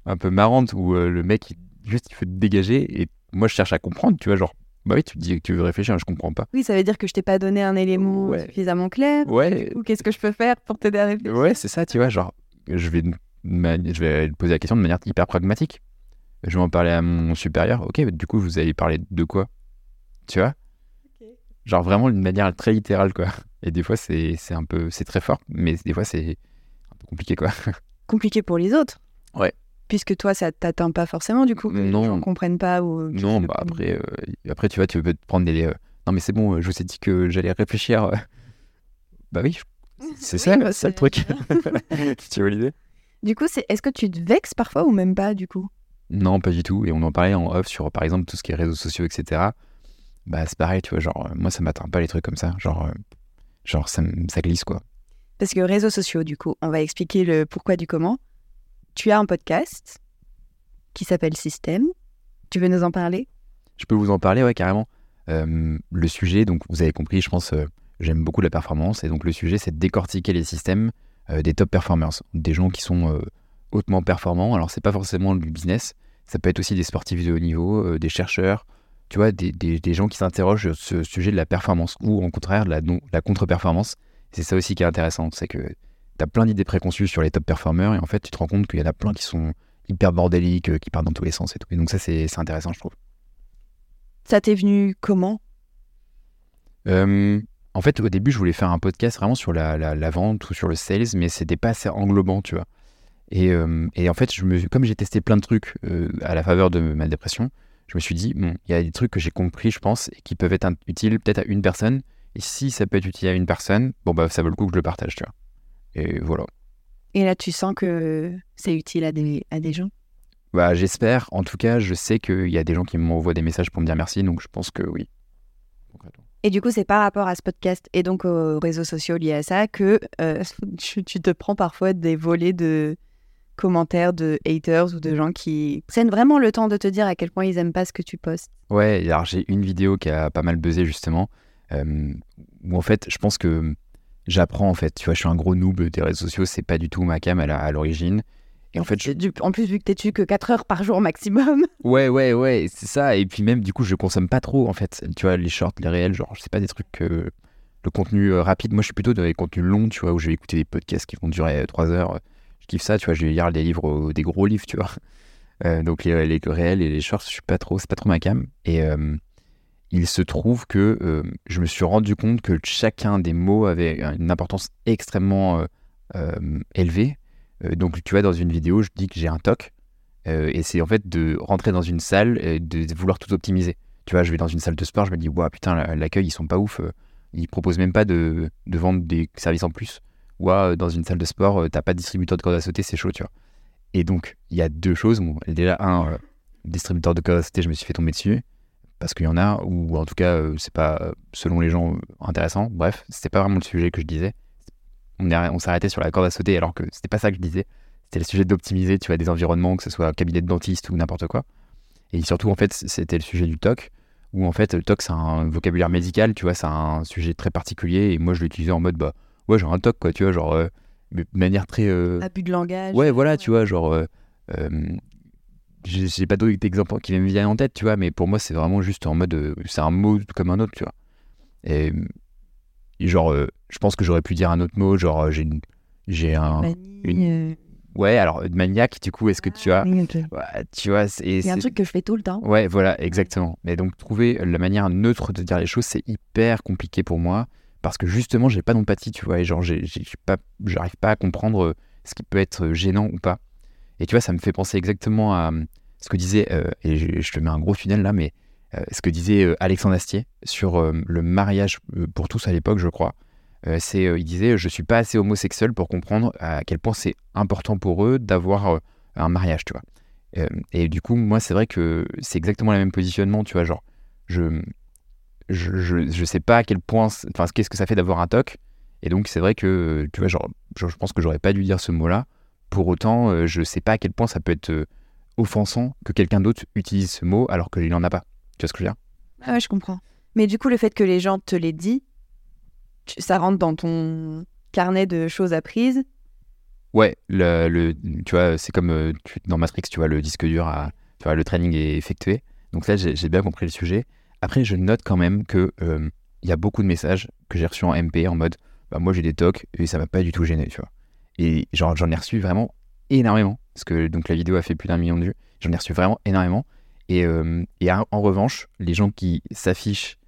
un peu marrantes où euh, le mec, il- juste, il faut te dégager, et moi, je cherche à comprendre, tu vois, genre, bah oui, tu dis que tu veux réfléchir, je comprends pas. Oui, ça veut dire que je t'ai pas donné un élément Ouais. suffisamment clair. Ouais, Ou qu'est-ce que je peux faire pour t'aider à réfléchir? Ouais, c'est ça, tu vois, genre, je vais, je vais poser la question de manière hyper pragmatique. Je vais en parler à mon supérieur. Ok, du coup, vous allez parler de quoi? Tu vois? Genre vraiment d'une manière très littérale, quoi. Et des fois, c'est c'est un peu, c'est très fort, mais des fois, c'est un peu compliqué, quoi. Compliqué pour les autres. Ouais. Puisque toi, ça t'atteint pas forcément, du coup, que les Non. gens comprennent pas ou... Non, bah après, euh, après, tu vois, tu peux te prendre des. euh, non, mais c'est bon, je vous ai dit que j'allais réfléchir. euh. Bah oui, c'est Oui, bah, c'est ça le truc. tu vois l'idée? Du coup, c'est est-ce que tu te vexes parfois ou même pas, du coup? Non, pas du tout. Et on en parlait en off sur, par exemple, tout ce qui est réseaux sociaux, etc. Bah, c'est pareil, tu vois, genre, euh, moi, ça m'atteint pas les trucs comme ça. Genre, euh, genre ça glisse, quoi. Parce que réseaux sociaux, du coup, on va expliquer le pourquoi du comment. Tu as un podcast qui s'appelle Système. Tu veux nous en parler? Je peux vous en parler, ouais, carrément. Euh, le sujet, donc, vous avez compris, je pense, euh, j'aime beaucoup la performance. Et donc, le sujet, c'est de décortiquer les systèmes euh, des top performers. Des gens qui sont hautement performants. Alors, c'est pas forcément du business. Ça peut être aussi des sportifs de haut niveau, des chercheurs, tu vois, des, gens qui s'interrogent sur ce sujet de la performance ou, au contraire, de la, la contre-performance. C'est ça aussi qui est intéressant. C'est que tu as plein d'idées préconçues sur les top performers et en fait, tu te rends compte qu'il y en a plein qui sont hyper bordéliques, euh, qui partent dans tous les sens et tout. Et donc, ça, c'est intéressant, je trouve. Ça t'est venu comment? Euh, en fait, au début, je voulais faire un podcast vraiment sur la, la- la vente ou sur le sales, mais c'était pas assez englobant, tu vois. Et, euh, et en fait, je me, comme j'ai testé plein de trucs euh, à la faveur de ma dépression, je me suis dit, bon, il y a des trucs que j'ai compris, je pense, et qui peuvent être utiles peut-être à une personne. Et si ça peut être utile à une personne, bon, bah, ça vaut le coup que je le partage, tu vois. Et voilà. Et là, tu sens que c'est utile à des, à des gens? Bah, j'espère. En tout cas, je sais qu'il y a des gens qui m'envoient des messages pour me dire merci, donc je pense que oui. Et du coup, c'est par rapport à ce podcast et donc aux réseaux sociaux liés à ça que euh, tu, tu te prends parfois des volets de commentaires de haters ou de gens qui prennent vraiment le temps de te dire à quel point ils aiment pas ce que tu postes. Ouais, alors j'ai une vidéo qui a pas mal buzzé justement, euh, où en fait, je pense que j'apprends en fait. Tu vois, je suis un gros noob des réseaux sociaux, c'est pas du tout ma cam à l'origine. Et en fait, je- en plus, vu que t'es que 4 heures par jour maximum. ouais, ouais, ouais, c'est ça. Et puis même, du coup, je consomme pas trop en fait. Tu vois, les shorts, les réels, genre, c'est pas des trucs. euh, le contenu euh, rapide, moi je suis plutôt dans les contenus longs, tu vois, où je vais écouter des podcasts qui vont durer 3 heures. Je kiffe ça, tu vois, je vais lire des livres, euh, des gros livres, tu vois. Euh, donc les, les réels et les shorts, je suis pas trop, c'est pas trop ma cam. Et euh, il se trouve que euh, je me suis rendu compte que chacun des mots avait une importance extrêmement euh, euh, élevée. Donc tu vois, dans une vidéo, je dis que j'ai un TOC. et c'est en fait de rentrer dans une salle et de, vouloir tout optimiser. Tu vois, je vais dans une salle de sport, je me dis, waouh, putain, la- l'accueil, ils sont pas ouf. Ils proposent même pas de, de vendre des services en plus. Ou euh, dans une salle de sport, t'as pas de distributeur de corde à sauter, c'est chaud, tu vois. Et donc, il y a deux choses. Bon, déjà, un, distributeur de corde à sauter, je me suis fait tomber dessus. Parce qu'il y en a, ou en tout cas, euh, c'est pas, euh, selon les gens, euh, intéressant. Bref, c'était pas vraiment le sujet que je disais. On, est- on s'arrêtait sur la corde à sauter alors que c'était pas ça que je disais. C'était le sujet d'optimiser, tu vois, des environnements, que ce soit un cabinet de dentiste ou n'importe quoi. Et surtout, en fait, c'était le sujet du TOC, où en fait, le TOC, c'est un vocabulaire médical, tu vois, c'est un sujet très particulier. Et moi, je l'utilisais en mode, bah, ouais, j'ai un TOC, quoi, tu vois, genre, euh, de manière très. euh, Abus de langage. Ouais, voilà, tu vois, genre. euh, j'ai pas d'autres exemples qui me viennent en tête, tu vois, mais pour moi, c'est vraiment juste en mode. euh, c'est un mot comme un autre, tu vois. Et, et genre, euh, je pense que j'aurais pu dire un autre mot, genre, euh, j'ai une- j'ai un. Manie, une- euh, Ouais, alors, de maniaque, du coup, est-ce que tu as. Ouais, tu vois, c'est. C'est un truc que je fais tout le temps. Ouais, voilà, exactement. Mais donc, trouver la manière neutre de dire les choses, c'est hyper compliqué pour moi. Parce que justement, j'ai pas d'empathie, tu vois. Et genre, j'ai pas, j'arrive pas à comprendre ce qui peut être gênant ou pas. Et tu vois, ça me fait penser exactement à euh, ce que disait, euh, et je, te mets un gros tunnel là, mais euh, ce que disait Alexandre Astier sur le mariage pour tous à l'époque, je crois. C'est, il disait, je suis pas assez homosexuel pour comprendre à quel point c'est important pour eux d'avoir un mariage, tu vois. Et du coup, moi, c'est vrai que c'est exactement le même positionnement, tu vois, genre, je, je, je, sais pas à quel point, enfin, qu'est-ce que ça fait d'avoir un toc. Et donc, c'est vrai que, tu vois, genre, je, je pense que j'aurais pas dû dire ce mot-là. Pour autant, euh, je sais pas à quel point ça peut être euh, offensant que quelqu'un d'autre utilise ce mot alors qu'il n'en a pas. Tu vois ce que je veux dire? Ah ouais, je comprends. Mais du coup, le fait que les gens te l'aient dit, ça rentre dans ton carnet de choses apprises? Ouais, le, le- tu vois, c'est comme euh, tu- dans Matrix, tu vois, le disque dur, a, tu vois, le training est effectué. Donc là, j'ai bien compris le sujet. Après, je note quand même que euh, il y a beaucoup de messages que j'ai reçus en MP en mode, bah, moi j'ai des tocs et ça m'a pas du tout gêné, tu vois. Et genre, j'en ai reçu vraiment énormément parce que donc la vidéo a fait plus d'un million de vues. J'en ai reçu vraiment énormément. Et, euh, et en en revanche, les gens qui s'affichent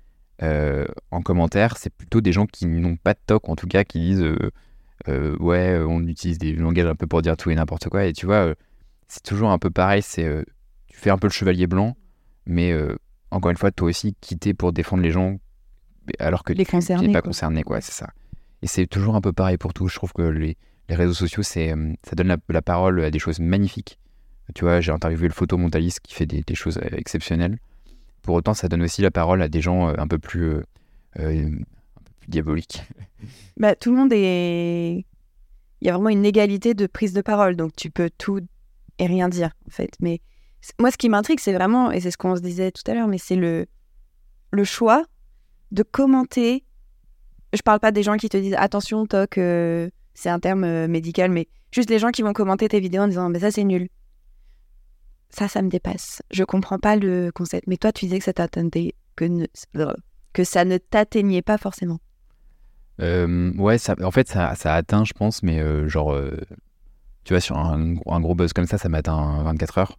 euh, en commentaire, c'est plutôt des gens qui n'ont pas de toc, en tout cas, qui disent euh, ouais, on utilise des langages un peu pour dire tout et n'importe quoi. Et tu vois, c'est toujours un peu pareil. C'est tu fais un peu le chevalier blanc, mais encore une fois, toi aussi, quitter pour défendre les gens, alors que Les tu n'es pas quoi. concerné, quoi. C'est ça. Et c'est toujours un peu pareil pour tout. Je trouve que les, les réseaux sociaux, c'est euh, ça donne la, parole à des choses magnifiques. Tu vois, j'ai interviewé le photomontaliste qui fait des, choses euh, exceptionnelles. Pour autant, ça donne aussi la parole à des gens euh, un peu plus, diaboliques. Bah, tout le monde est. Il y a vraiment une égalité de prise de parole, donc tu peux tout et rien dire, en fait. Mais moi, ce qui m'intrigue, c'est vraiment, et c'est ce qu'on se disait tout à l'heure, mais c'est le, le choix de commenter. Je parle pas des gens qui te disent attention, toc, c'est un terme euh, médical, mais juste les gens qui vont commenter tes vidéos en disant mais ça c'est nul. Ça, ça me dépasse. Je comprends pas le concept. Mais toi, tu disais que ça t'atteignait, que, ne- que ça ne t'atteignait pas forcément. Euh, ouais, en fait, ça, ça atteint, je pense, mais euh, genre, tu vois, sur un, un gros buzz comme ça, ça m'atteint 24 heures.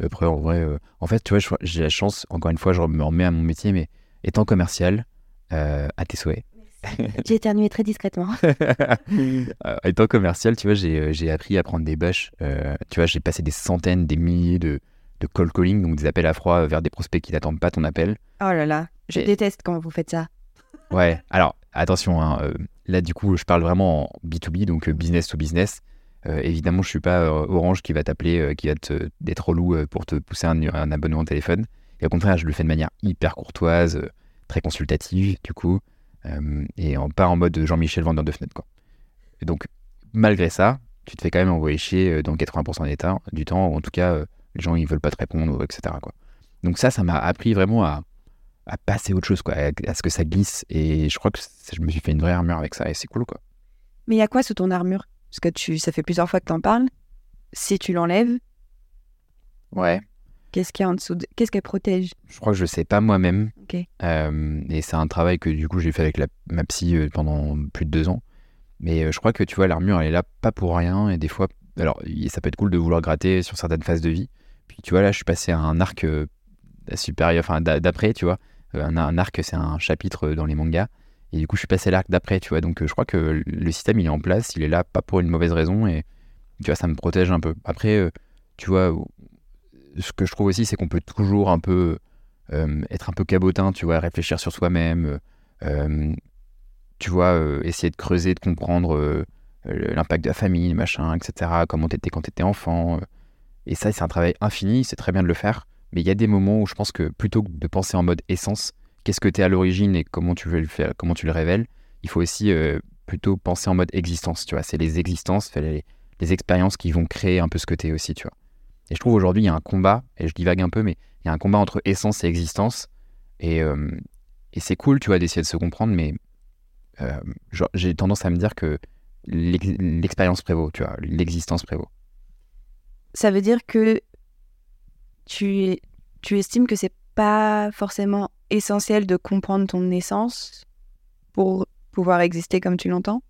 Et après, en vrai, en fait, tu vois, j'ai la chance, encore une fois, je me remets à mon métier, mais étant commercial, à tes souhaits. J'ai éternué très discrètement. Euh, étant commercial, tu vois, j'ai euh, appris à prendre des bâches. Euh, tu vois, j'ai passé des centaines, des milliers de, de call calling, donc des appels à froid vers des prospects qui n'attendent pas ton appel. Oh là là, je Et- déteste quand vous faites ça. Ouais, alors attention, hein, euh, là du coup je parle vraiment en B2B, donc business to business. Euh, évidemment, je suis pas euh, Orange qui va t'appeler, euh, qui va te, d'être relou pour te pousser un, un abonnement au téléphone. Et au contraire, je le fais de manière hyper courtoise, très consultative du coup, et en, pas en mode Jean-Michel vendeur de fenêtre quoi. Et donc, malgré ça, tu te fais quand même envoyer chier euh, dans 80% des temps, du temps, ou en tout cas, euh, les gens ils veulent pas te répondre, etc. Quoi. Donc ça, ça m'a appris vraiment à, à passer à autre chose, quoi, à, à ce que ça glisse. Et je crois que je me suis fait une vraie armure avec ça, et c'est cool, quoi. Mais il y a quoi sous ton armure? Parce que tu, ça fait plusieurs fois que t'en parles. Si tu l'enlèves, Ouais. Qu'est-ce qu'il y a en dessous de... Qu'est-ce qu'elle protège? Je crois que je sais pas moi-même. Ok. Euh, et c'est un travail que du coup j'ai fait avec la- ma psy euh, pendant plus de deux ans. Mais euh, je crois que tu vois, l'armure elle est là pas pour rien. Et des fois, alors ça peut être cool de vouloir gratter sur certaines phases de vie. Puis tu vois, là je suis passé à un arc euh, supérieur, enfin d'a- d'après, tu vois. Un, un arc c'est un chapitre dans les mangas. Et du coup, je suis passé à l'arc d'après, tu vois. Donc je crois que le système il est en place, il est là pas pour une mauvaise raison. Et tu vois, ça me protège un peu. Après, tu vois, ce que je trouve aussi, c'est qu'on peut toujours un peu euh, être un peu cabotin, tu vois, réfléchir sur soi-même, euh, euh, tu vois, essayer de creuser, de comprendre l'impact de la famille, machin, etc., comment t'étais quand t'étais enfant. et ça, c'est un travail infini, c'est très bien de le faire, mais il y a des moments où je pense que plutôt que de penser en mode essence, qu'est-ce que t'es à l'origine et comment tu veux le faire, comment tu le révèles, il faut aussi plutôt penser en mode existence, tu vois, c'est les existences, les, les expériences qui vont créer un peu ce que t'es aussi, tu vois. Et je trouve aujourd'hui, il y a un combat, et je divague un peu, mais il y a un combat entre essence et existence. Et, euh, et c'est cool, tu vois, d'essayer de se comprendre, mais euh, j'ai tendance à me dire que l'ex- l'expérience prévaut, tu vois, l'existence prévaut. Ça veut dire que tu, tu estimes que c'est pas forcément essentiel de comprendre ton essence pour pouvoir exister comme tu l'entends?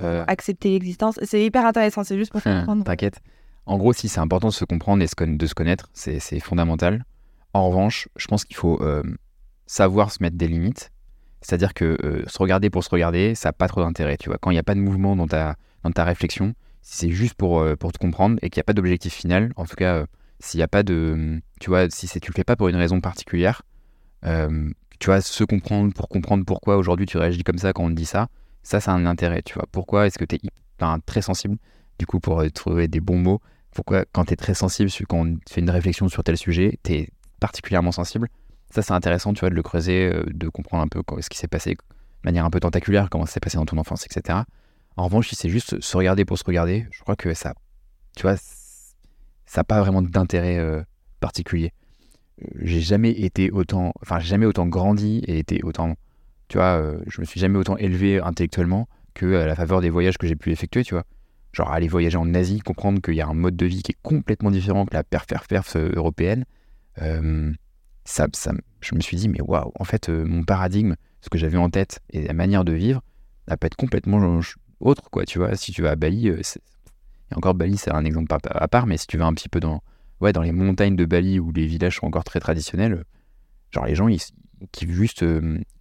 Euh, Accepter l'existence? C'est hyper intéressant, c'est juste pour comprendre. T'inquiète. En gros, si c'est important de se comprendre et de se connaître, c'est fondamental. En revanche, je pense qu'il faut euh, savoir se mettre des limites. C'est-à-dire que euh, se regarder pour se regarder, ça n'a pas trop d'intérêt. Tu vois, quand il n'y a pas de mouvement dans ta, dans ta réflexion, si c'est juste pour, euh, pour te comprendre et qu'il n'y a pas d'objectif final, en tout cas, s'il n'y a pas de. Tu vois, si tu le fais pas pour une raison particulière, tu vois, se comprendre pour comprendre pourquoi aujourd'hui tu réagis comme ça quand on te dit ça, ça, ça a un intérêt. Tu vois, pourquoi est-ce que tu es très sensible, du coup, pour trouver des bons mots pourquoi quand tu es très sensible, quand on fait une réflexion sur tel sujet, tu es particulièrement sensible. Ça, c'est intéressant, tu vois, de le creuser, euh, de comprendre un peu ce qui s'est passé de manière un peu tentaculaire, comment ça s'est passé dans ton enfance, etc. En revanche, si c'est juste se regarder pour se regarder, je crois que ça, tu vois, ça n'a pas vraiment d'intérêt euh, particulier. Euh, j'ai jamais été autant, enfin, j'ai jamais autant grandi et été autant, tu vois, je me suis jamais autant élevé intellectuellement que à la faveur des voyages que j'ai pu effectuer, tu vois. Genre aller voyager en Asie, comprendre qu'il y a un mode de vie qui est complètement différent que la perf-perf européenne. ça, ça, je me suis dit, mais waouh, en fait, mon paradigme, ce que j'avais en tête et la manière de vivre, ça peut être complètement autre, quoi. Tu vois, si tu vas à Bali, et encore Bali, c'est un exemple à part, mais si tu vas un petit peu dans, ouais, dans les montagnes de Bali où les villages sont encore très traditionnels, genre les gens, ils, kiffent juste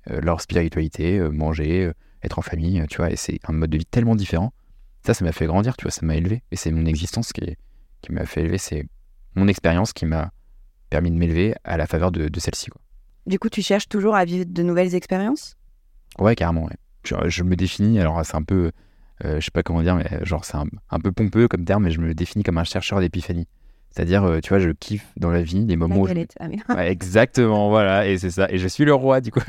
leur spiritualité, manger, être en famille, tu vois, et c'est un mode de vie tellement différent ça, ça m'a fait grandir, tu vois, ça m'a élevé. Et c'est mon existence qui, qui m'a fait élever, c'est mon expérience qui m'a permis de m'élever à la faveur de, celle-ci. Du coup, tu cherches toujours à vivre de nouvelles expériences? Ouais, carrément, ouais. Je, me définis, alors c'est un peu, euh, je sais pas comment dire, mais genre c'est un, un, peu pompeux comme terme, mais je me définis comme un chercheur d'épiphanie. C'est-à-dire, euh, tu vois, je kiffe dans la vie des moments où. Je... Ah, exactement, voilà, et c'est ça. Et je suis le roi, du coup.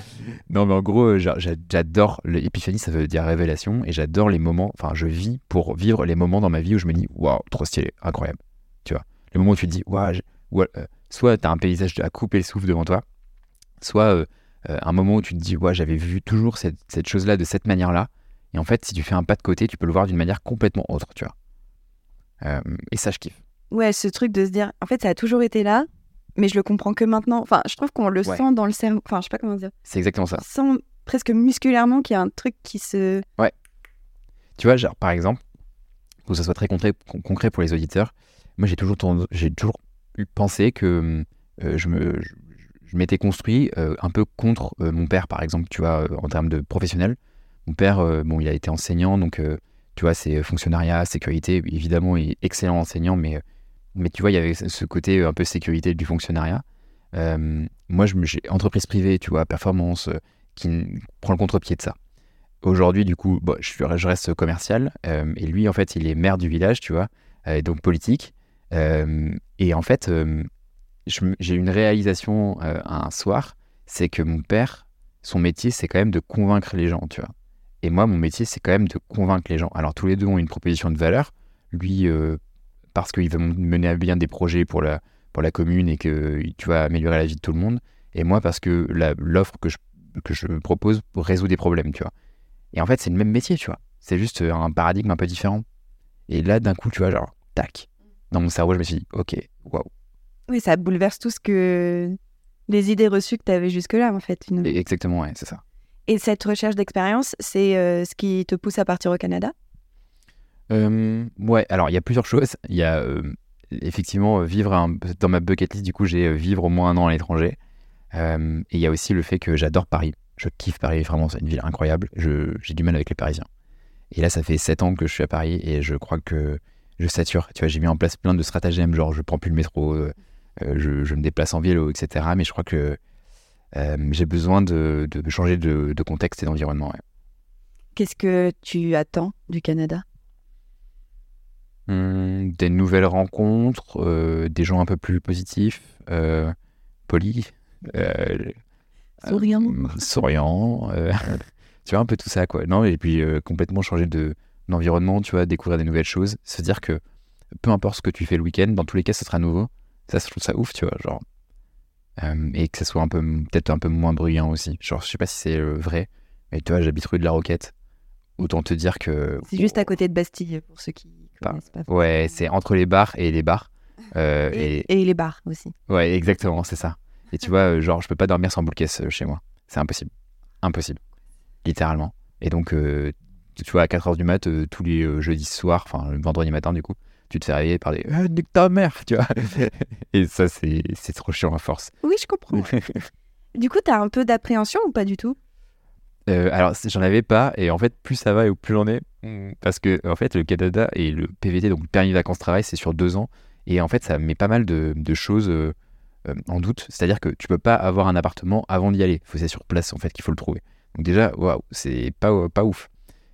non, mais en gros, euh, j'adore. L'épiphanie, ça veut dire révélation, et j'adore les moments. Enfin, je vis pour vivre les moments dans ma vie où je me dis, waouh, trop stylé, incroyable. Tu vois, les moments où tu te dis, waouh, euh, soit tu as un paysage à couper le souffle devant toi, soit un moment où tu te dis, waouh, j'avais vu toujours cette, cette chose-là de cette manière-là. Et en fait, si tu fais un pas de côté, tu peux le voir d'une manière complètement autre, tu vois. et ça, je kiffe. Ouais, ce truc de se dire, en fait, ça a toujours été là, mais je le comprends que maintenant. Enfin, je trouve qu'on le sent dans le cerveau. Enfin, je sais pas comment dire. C'est exactement ça. On sent presque musculairement qu'il y a un truc qui se. Ouais. Tu vois, genre, par exemple, pour que ça soit très concret, concret pour les auditeurs, moi, j'ai toujours, j'ai toujours eu pensé que euh, je me. Je, m'étais construit euh, un peu contre euh, mon père, par exemple, tu vois, en termes de professionnel. Mon père, bon, il a été enseignant, donc, tu vois, c'est fonctionnariat, sécurité. Évidemment, il est excellent enseignant, mais mais tu vois, il y avait ce côté un peu sécurité du fonctionnariat. Euh, moi, j'ai entreprise privée, tu vois, performance, euh, qui prend le contre-pied de ça. Aujourd'hui, du coup, je, reste commercial. Euh, et lui, en fait, il est maire du village, tu vois, donc politique. et en fait, j'ai une réalisation un soir, c'est que mon père, son métier, c'est quand même de convaincre les gens, tu vois. Et moi, mon métier, c'est quand même de convaincre les gens. Alors, tous les deux ont une proposition de valeur. Lui, parce qu'il veut mener à bien des projets pour la, pour la commune et que tu vas améliorer la vie de tout le monde. Et moi, parce que l'offre que je, que je propose résout des problèmes, tu vois. Et en fait, c'est le même métier, tu vois. C'est juste un paradigme un peu différent. Et là, d'un coup, tu vois, genre, tac. Dans mon cerveau, je me suis dit, ok, waouh. Oui, ça bouleverse tout ce que. les idées reçues que tu avais jusque-là, en fait. Exactement, ouais, c'est ça. Et cette recherche d'expérience, c'est euh, ce qui te pousse à partir au Canada? Ouais, alors il y a plusieurs choses. Il y a euh, effectivement vivre dans ma bucket list, du coup, j'ai euh, vivre au moins un an à l'étranger. et il y a aussi le fait que j'adore Paris. Je kiffe Paris, vraiment, c'est une ville incroyable. J'ai du mal avec les Parisiens. Et là, ça fait 7 ans que je suis à Paris et je crois que je sature. Tu vois, j'ai mis en place plein de stratagèmes, genre je prends plus le métro, je, me déplace en vélo, etc. Mais je crois que j'ai besoin de, changer de, contexte et d'environnement. Qu'est-ce que tu attends du Canada? Hum, des nouvelles rencontres, euh, des gens un peu plus positifs, euh, polis, euh, souriants, souriants tu vois un peu tout ça quoi. Non et puis complètement changer de d'environnement, tu vois, découvrir des nouvelles choses, se dire que peu importe ce que tu fais le week-end, dans tous les cas, ce sera nouveau. Ça, je trouve ça ouf, tu vois, genre. et que ça soit un peu, peut-être un peu moins bruyant aussi. Genre, je sais pas si c'est vrai, mais tu vois, j'habite rue de la Roquette. Autant te dire que. C'est juste à côté de Bastille, pour ceux qui ouais, c'est entre les bars et les bars. Euh, et, les bars aussi. Ouais, exactement, c'est ça. Et tu vois, euh, genre, je peux pas dormir sans boule caisse euh, chez moi. C'est impossible. Impossible. Littéralement. Et donc, tu vois, à 4h du mat, tous les jeudis soirs, enfin, le vendredi matin, du coup, tu te fais réveiller par des ah, nique ta mère, tu vois. et ça, c'est trop chiant à force. Oui, je comprends. du coup, tu as un peu d'appréhension ou pas du tout? Euh, alors, j'en avais pas, et en fait, plus ça va et plus j'en ai, parce que en fait, le Canada et le PVT, donc le permis de vacances-travail, c'est sur deux ans, et en fait, ça met pas mal de, choses euh, euh, en doute. C'est-à-dire que tu peux pas avoir un appartement avant d'y aller. C'est sur place en fait qu'il faut le trouver. Donc déjà, waouh, c'est pas, pas ouf.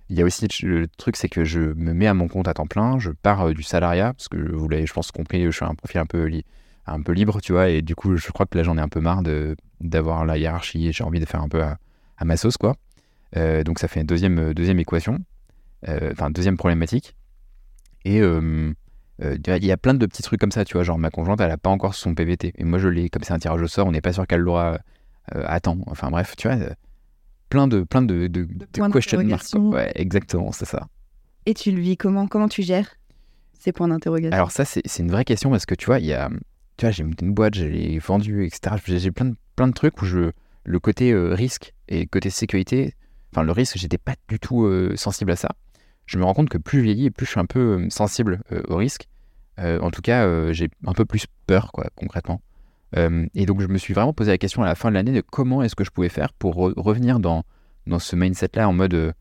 il y a aussi le truc, c'est que je me mets à mon compte à temps plein, je pars du salariat, parce que vous l'avez, je pense, compris, je suis un profil un peu, un peu libre, tu vois, et du coup, je crois que là, j'en ai un peu marre d'avoir la hiérarchie, j'ai envie de faire un peu à, à ma sauce, quoi. Euh, donc, ça fait une deuxième, euh, deuxième équation, euh, enfin, deuxième problématique. Et euh, il y a plein de petits trucs comme ça, tu vois, genre ma conjointe, elle a pas encore son PVT, et moi, je l'ai, comme c'est un tirage au sort, on n'est pas sûr qu'elle l'aura à temps. Enfin, bref, tu vois, plein de, plein de, de, de question marks. Ouais, exactement, c'est ça. Et tu le vis comment? Comment tu gères ces points d'interrogation? Alors ça, c'est une vraie question parce que tu vois, il y a, tu vois, j'ai une boîte, je l'ai vendue, etc. J'ai j'ai plein de, plein de trucs où je, le côté risque et côté sécurité, enfin le risque, j'étais pas du tout euh, sensible à ça. Je me rends compte que plus je vieillis et plus je suis un peu euh, sensible euh, au risque. En tout cas, j'ai un peu plus peur, quoi, concrètement. Et donc, je me suis vraiment posé la question à la fin de l'année de comment est-ce que je pouvais faire pour re- revenir dans, dans ce mindset-là en mode,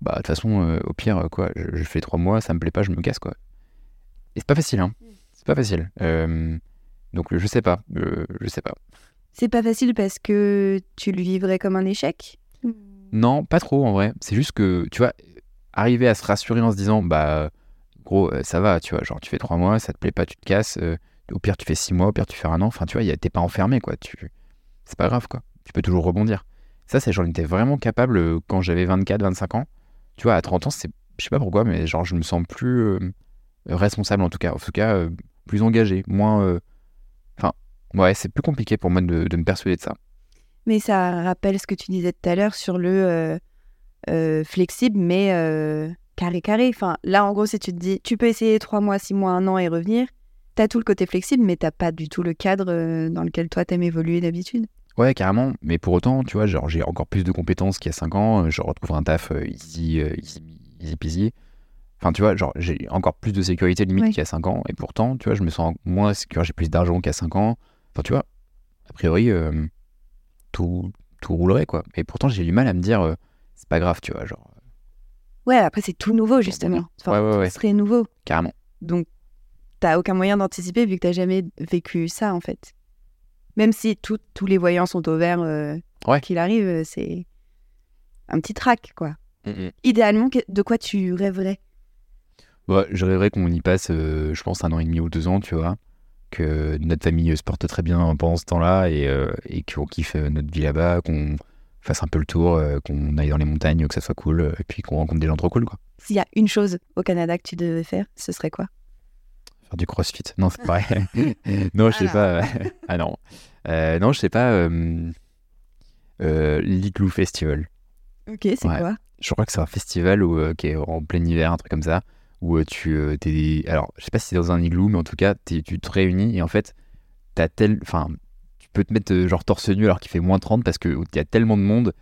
bah, de toute façon, euh, au pire, quoi, je, je fais trois mois, ça me plaît pas, je me casse, quoi. Et c'est pas facile, hein. C'est pas facile. Euh, donc, je sais pas. euh, je sais pas. C'est pas facile parce que tu le vivrais comme un échec? Non, pas trop en vrai. C'est juste que, tu vois, arriver à se rassurer en se disant, bah, gros, euh, ça va, tu vois, genre, tu fais trois mois, ça te plaît pas, tu te casses. euh, au pire, tu fais six mois, au pire, tu fais un an. Enfin, tu vois, t'es pas enfermé, quoi. Tu... C'est pas grave, quoi. Tu peux toujours rebondir. Ça, c'est, j'en étais vraiment capable euh, quand j'avais 24, 25 ans. Tu vois, à 30 ans, c'est, je sais pas pourquoi, mais genre, je me sens plus responsable, en tout cas. En tout cas, plus engagé, moins. Ouais, c'est plus compliqué pour moi de, de me persuader de ça. Mais ça rappelle ce que tu disais tout à l'heure sur le euh, euh, flexible, mais euh, carré carré. Enfin, là, en gros, si tu te dis, tu peux essayer trois mois, six mois, un an et revenir, t'as tout le côté flexible, mais t'as pas du tout le cadre dans lequel toi t'aimes évoluer d'habitude. Ouais, carrément. Mais pour autant, tu vois, genre, j'ai encore plus de compétences qu'il y a 5 ans. Je retrouve un taf easy, easy, easy peasy. Enfin, tu vois, genre, j'ai encore plus de sécurité limite Ouais. qu'il y a 5 ans. Et pourtant, tu vois, je me sens moins sécure. J'ai plus d'argent qu'il y a 5 ans. Enfin, tu vois, a priori, euh, tout, tout roulerait, quoi. Et pourtant, j'ai du mal à me dire, euh, c'est pas grave, tu vois, genre, Ouais, après, c'est tout nouveau, justement. Enfin, Ouais, ouais, ouais. serait nouveau. carrément. Donc, t'as aucun moyen d'anticiper vu que t'as jamais vécu ça, en fait. Même si tout- tous les voyants sont au vert, euh, Ouais. qu'il arrive, euh, c'est un petit trac, quoi. Idéalement, que- de quoi tu rêverais? Ouais, je rêverais qu'on y passe, euh, je pense, un an et demi ou deux ans, tu vois. Que notre famille se porte très bien pendant ce temps-là et, euh, et qu'on kiffe euh, notre vie là-bas, qu'on fasse un peu le tour, euh, qu'on aille dans les montagnes, que ça soit cool, et puis qu'on rencontre des gens trop cool, quoi. S'il y a une chose au Canada que tu devais faire, ce serait quoi? Faire du crossfit. Non, c'est pas vrai. non, je sais pas. ah non. Euh, non, je sais pas. Euh, euh, l'Igloo Festival. Ok, c'est Ouais. quoi? Je crois que c'est un festival où, qui est en plein hiver, un truc comme ça, où euh, tu euh, t'es. Alors, je sais pas si c'est dans un igloo, mais en tout cas, tu te réunis et en fait, t'as tel. Enfin, tu peux te mettre euh, genre torse nu alors qu'il fait moins 30 parce qu'il y a tellement de monde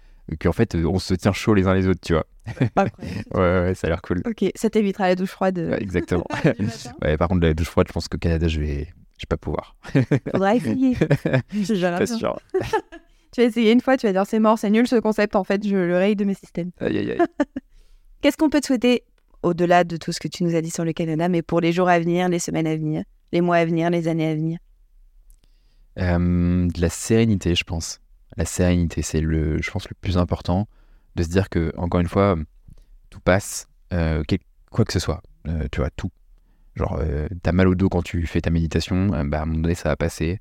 qu'en fait, on se tient chaud les uns les autres, tu vois. Ouais, ouais, ouais, ça a l'air cool. Ok, ça t'évitera la douche froide. Ouais, exactement. ouais, par contre, la douche froide, je pense qu'au Canada, je vais. Je vais pas pouvoir. Faudra essayer. Je verrai pas sûr. Tu vas essayer une fois, tu vas dire c'est mort, c'est nul ce concept, en fait, je le raye de mes systèmes. Aïe, aïe, aïe. Qu'est-ce qu'on peut te souhaiter au-delà de tout ce que tu nous as dit sur le Canada, mais pour les jours à venir, les semaines à venir, les mois à venir, les années à venir Euh, de la sérénité, je pense. La sérénité, c'est le, je pense, le plus important. De se dire que, encore une fois, tout passe, euh, quoi que ce soit. Euh, tu vois, tout. Genre, t'as mal au dos quand tu fais ta méditation, bah, à un moment donné, ça va passer.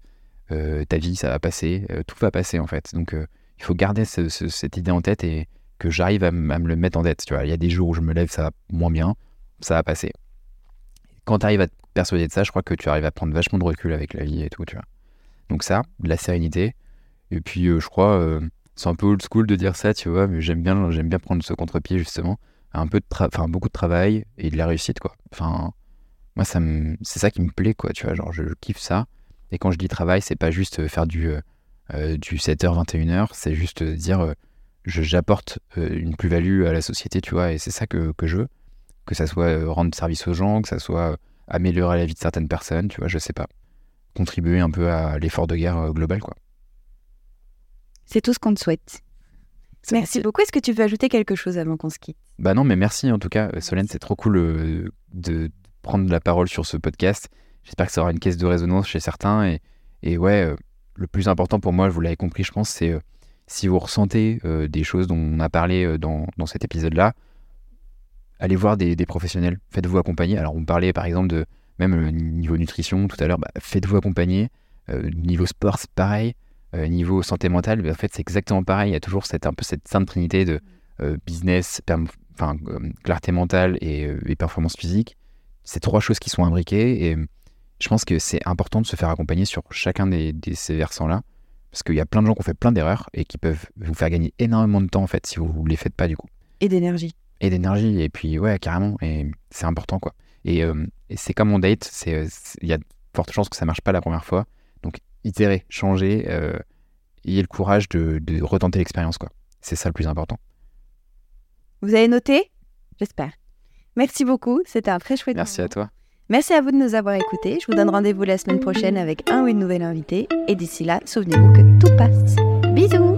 Ta vie, ça va passer. Tout va passer, en fait. Donc, il faut garder ce- ce- cette idée en tête et que j'arrive à, me le mettre en tête. Tu vois, il y a des jours où je me lève, ça va moins bien. Ça va passer. Quand tu arrives à te persuader de ça, je crois que tu arrives à prendre vachement de recul avec la vie et tout, tu vois. Donc ça, de la sérénité. Et puis euh, je crois, euh, c'est un peu old school de dire ça, tu vois, mais j'aime bien, j'aime bien prendre ce contre-pied justement. Un peu de enfin beaucoup de travail et de la réussite, quoi. Enfin, moi, ça c'est ça qui me plaît, quoi, tu vois. Genre, je, kiffe ça. Et quand je dis travail, c'est pas juste euh, faire du, du 7h, 21h, c'est juste dire, j'apporte euh, une plus-value à la société, tu vois, et c'est ça que, que je veux. Que ça soit euh, rendre service aux gens, que ça soit euh, améliorer la vie de certaines personnes, tu vois, je sais pas contribuer un peu à l'effort de guerre global. Quoi. C'est tout ce qu'on te souhaite. Merci beaucoup. Est-ce que tu veux ajouter quelque chose avant qu'on se quitte? Bah non, mais merci en tout cas, Solène, c'est trop cool euh, de prendre la parole sur ce podcast. J'espère que ça aura une caisse de résonance chez certains. Et, et ouais, euh, le plus important pour moi, vous l'avez compris, je pense, c'est euh, si vous ressentez euh, des choses dont on a parlé euh, dans, dans cet épisode-là, allez voir des, professionnels, faites-vous accompagner. Alors on parlait par exemple de même le niveau nutrition tout à l'heure, bah, faites-vous accompagner. Euh, niveau sport, c'est pareil. Euh, niveau santé mentale, bah, en fait, c'est exactement pareil. Il y a toujours cette, un peu cette sainte trinité de euh, business, enfin, euh, clarté mentale et, euh, et performance physique. C'est trois choses qui sont imbriquées et je pense que c'est important de se faire accompagner sur chacun des- ces versants-là. Parce qu'il y a plein de gens qui ont fait plein d'erreurs et qui peuvent vous faire gagner énormément de temps en fait si vous ne les faites pas du coup. Et d'énergie. et d'énergie et puis ouais carrément et c'est important quoi. Et, euh, et c'est comme mon date euh, il y a de fortes chances que ça marche pas la première fois. Donc itérez changez euh, ayez le courage de, de retenter l'expérience quoi. C'est ça le plus important. Vous avez noté? J'espère. Merci beaucoup, c'était un très chouette merci à toi Merci à vous de nous avoir écoutés. Je vous donne rendez-vous la semaine prochaine avec un ou une nouvelle invitée. Et d'ici là, souvenez-vous que tout passe. Bisous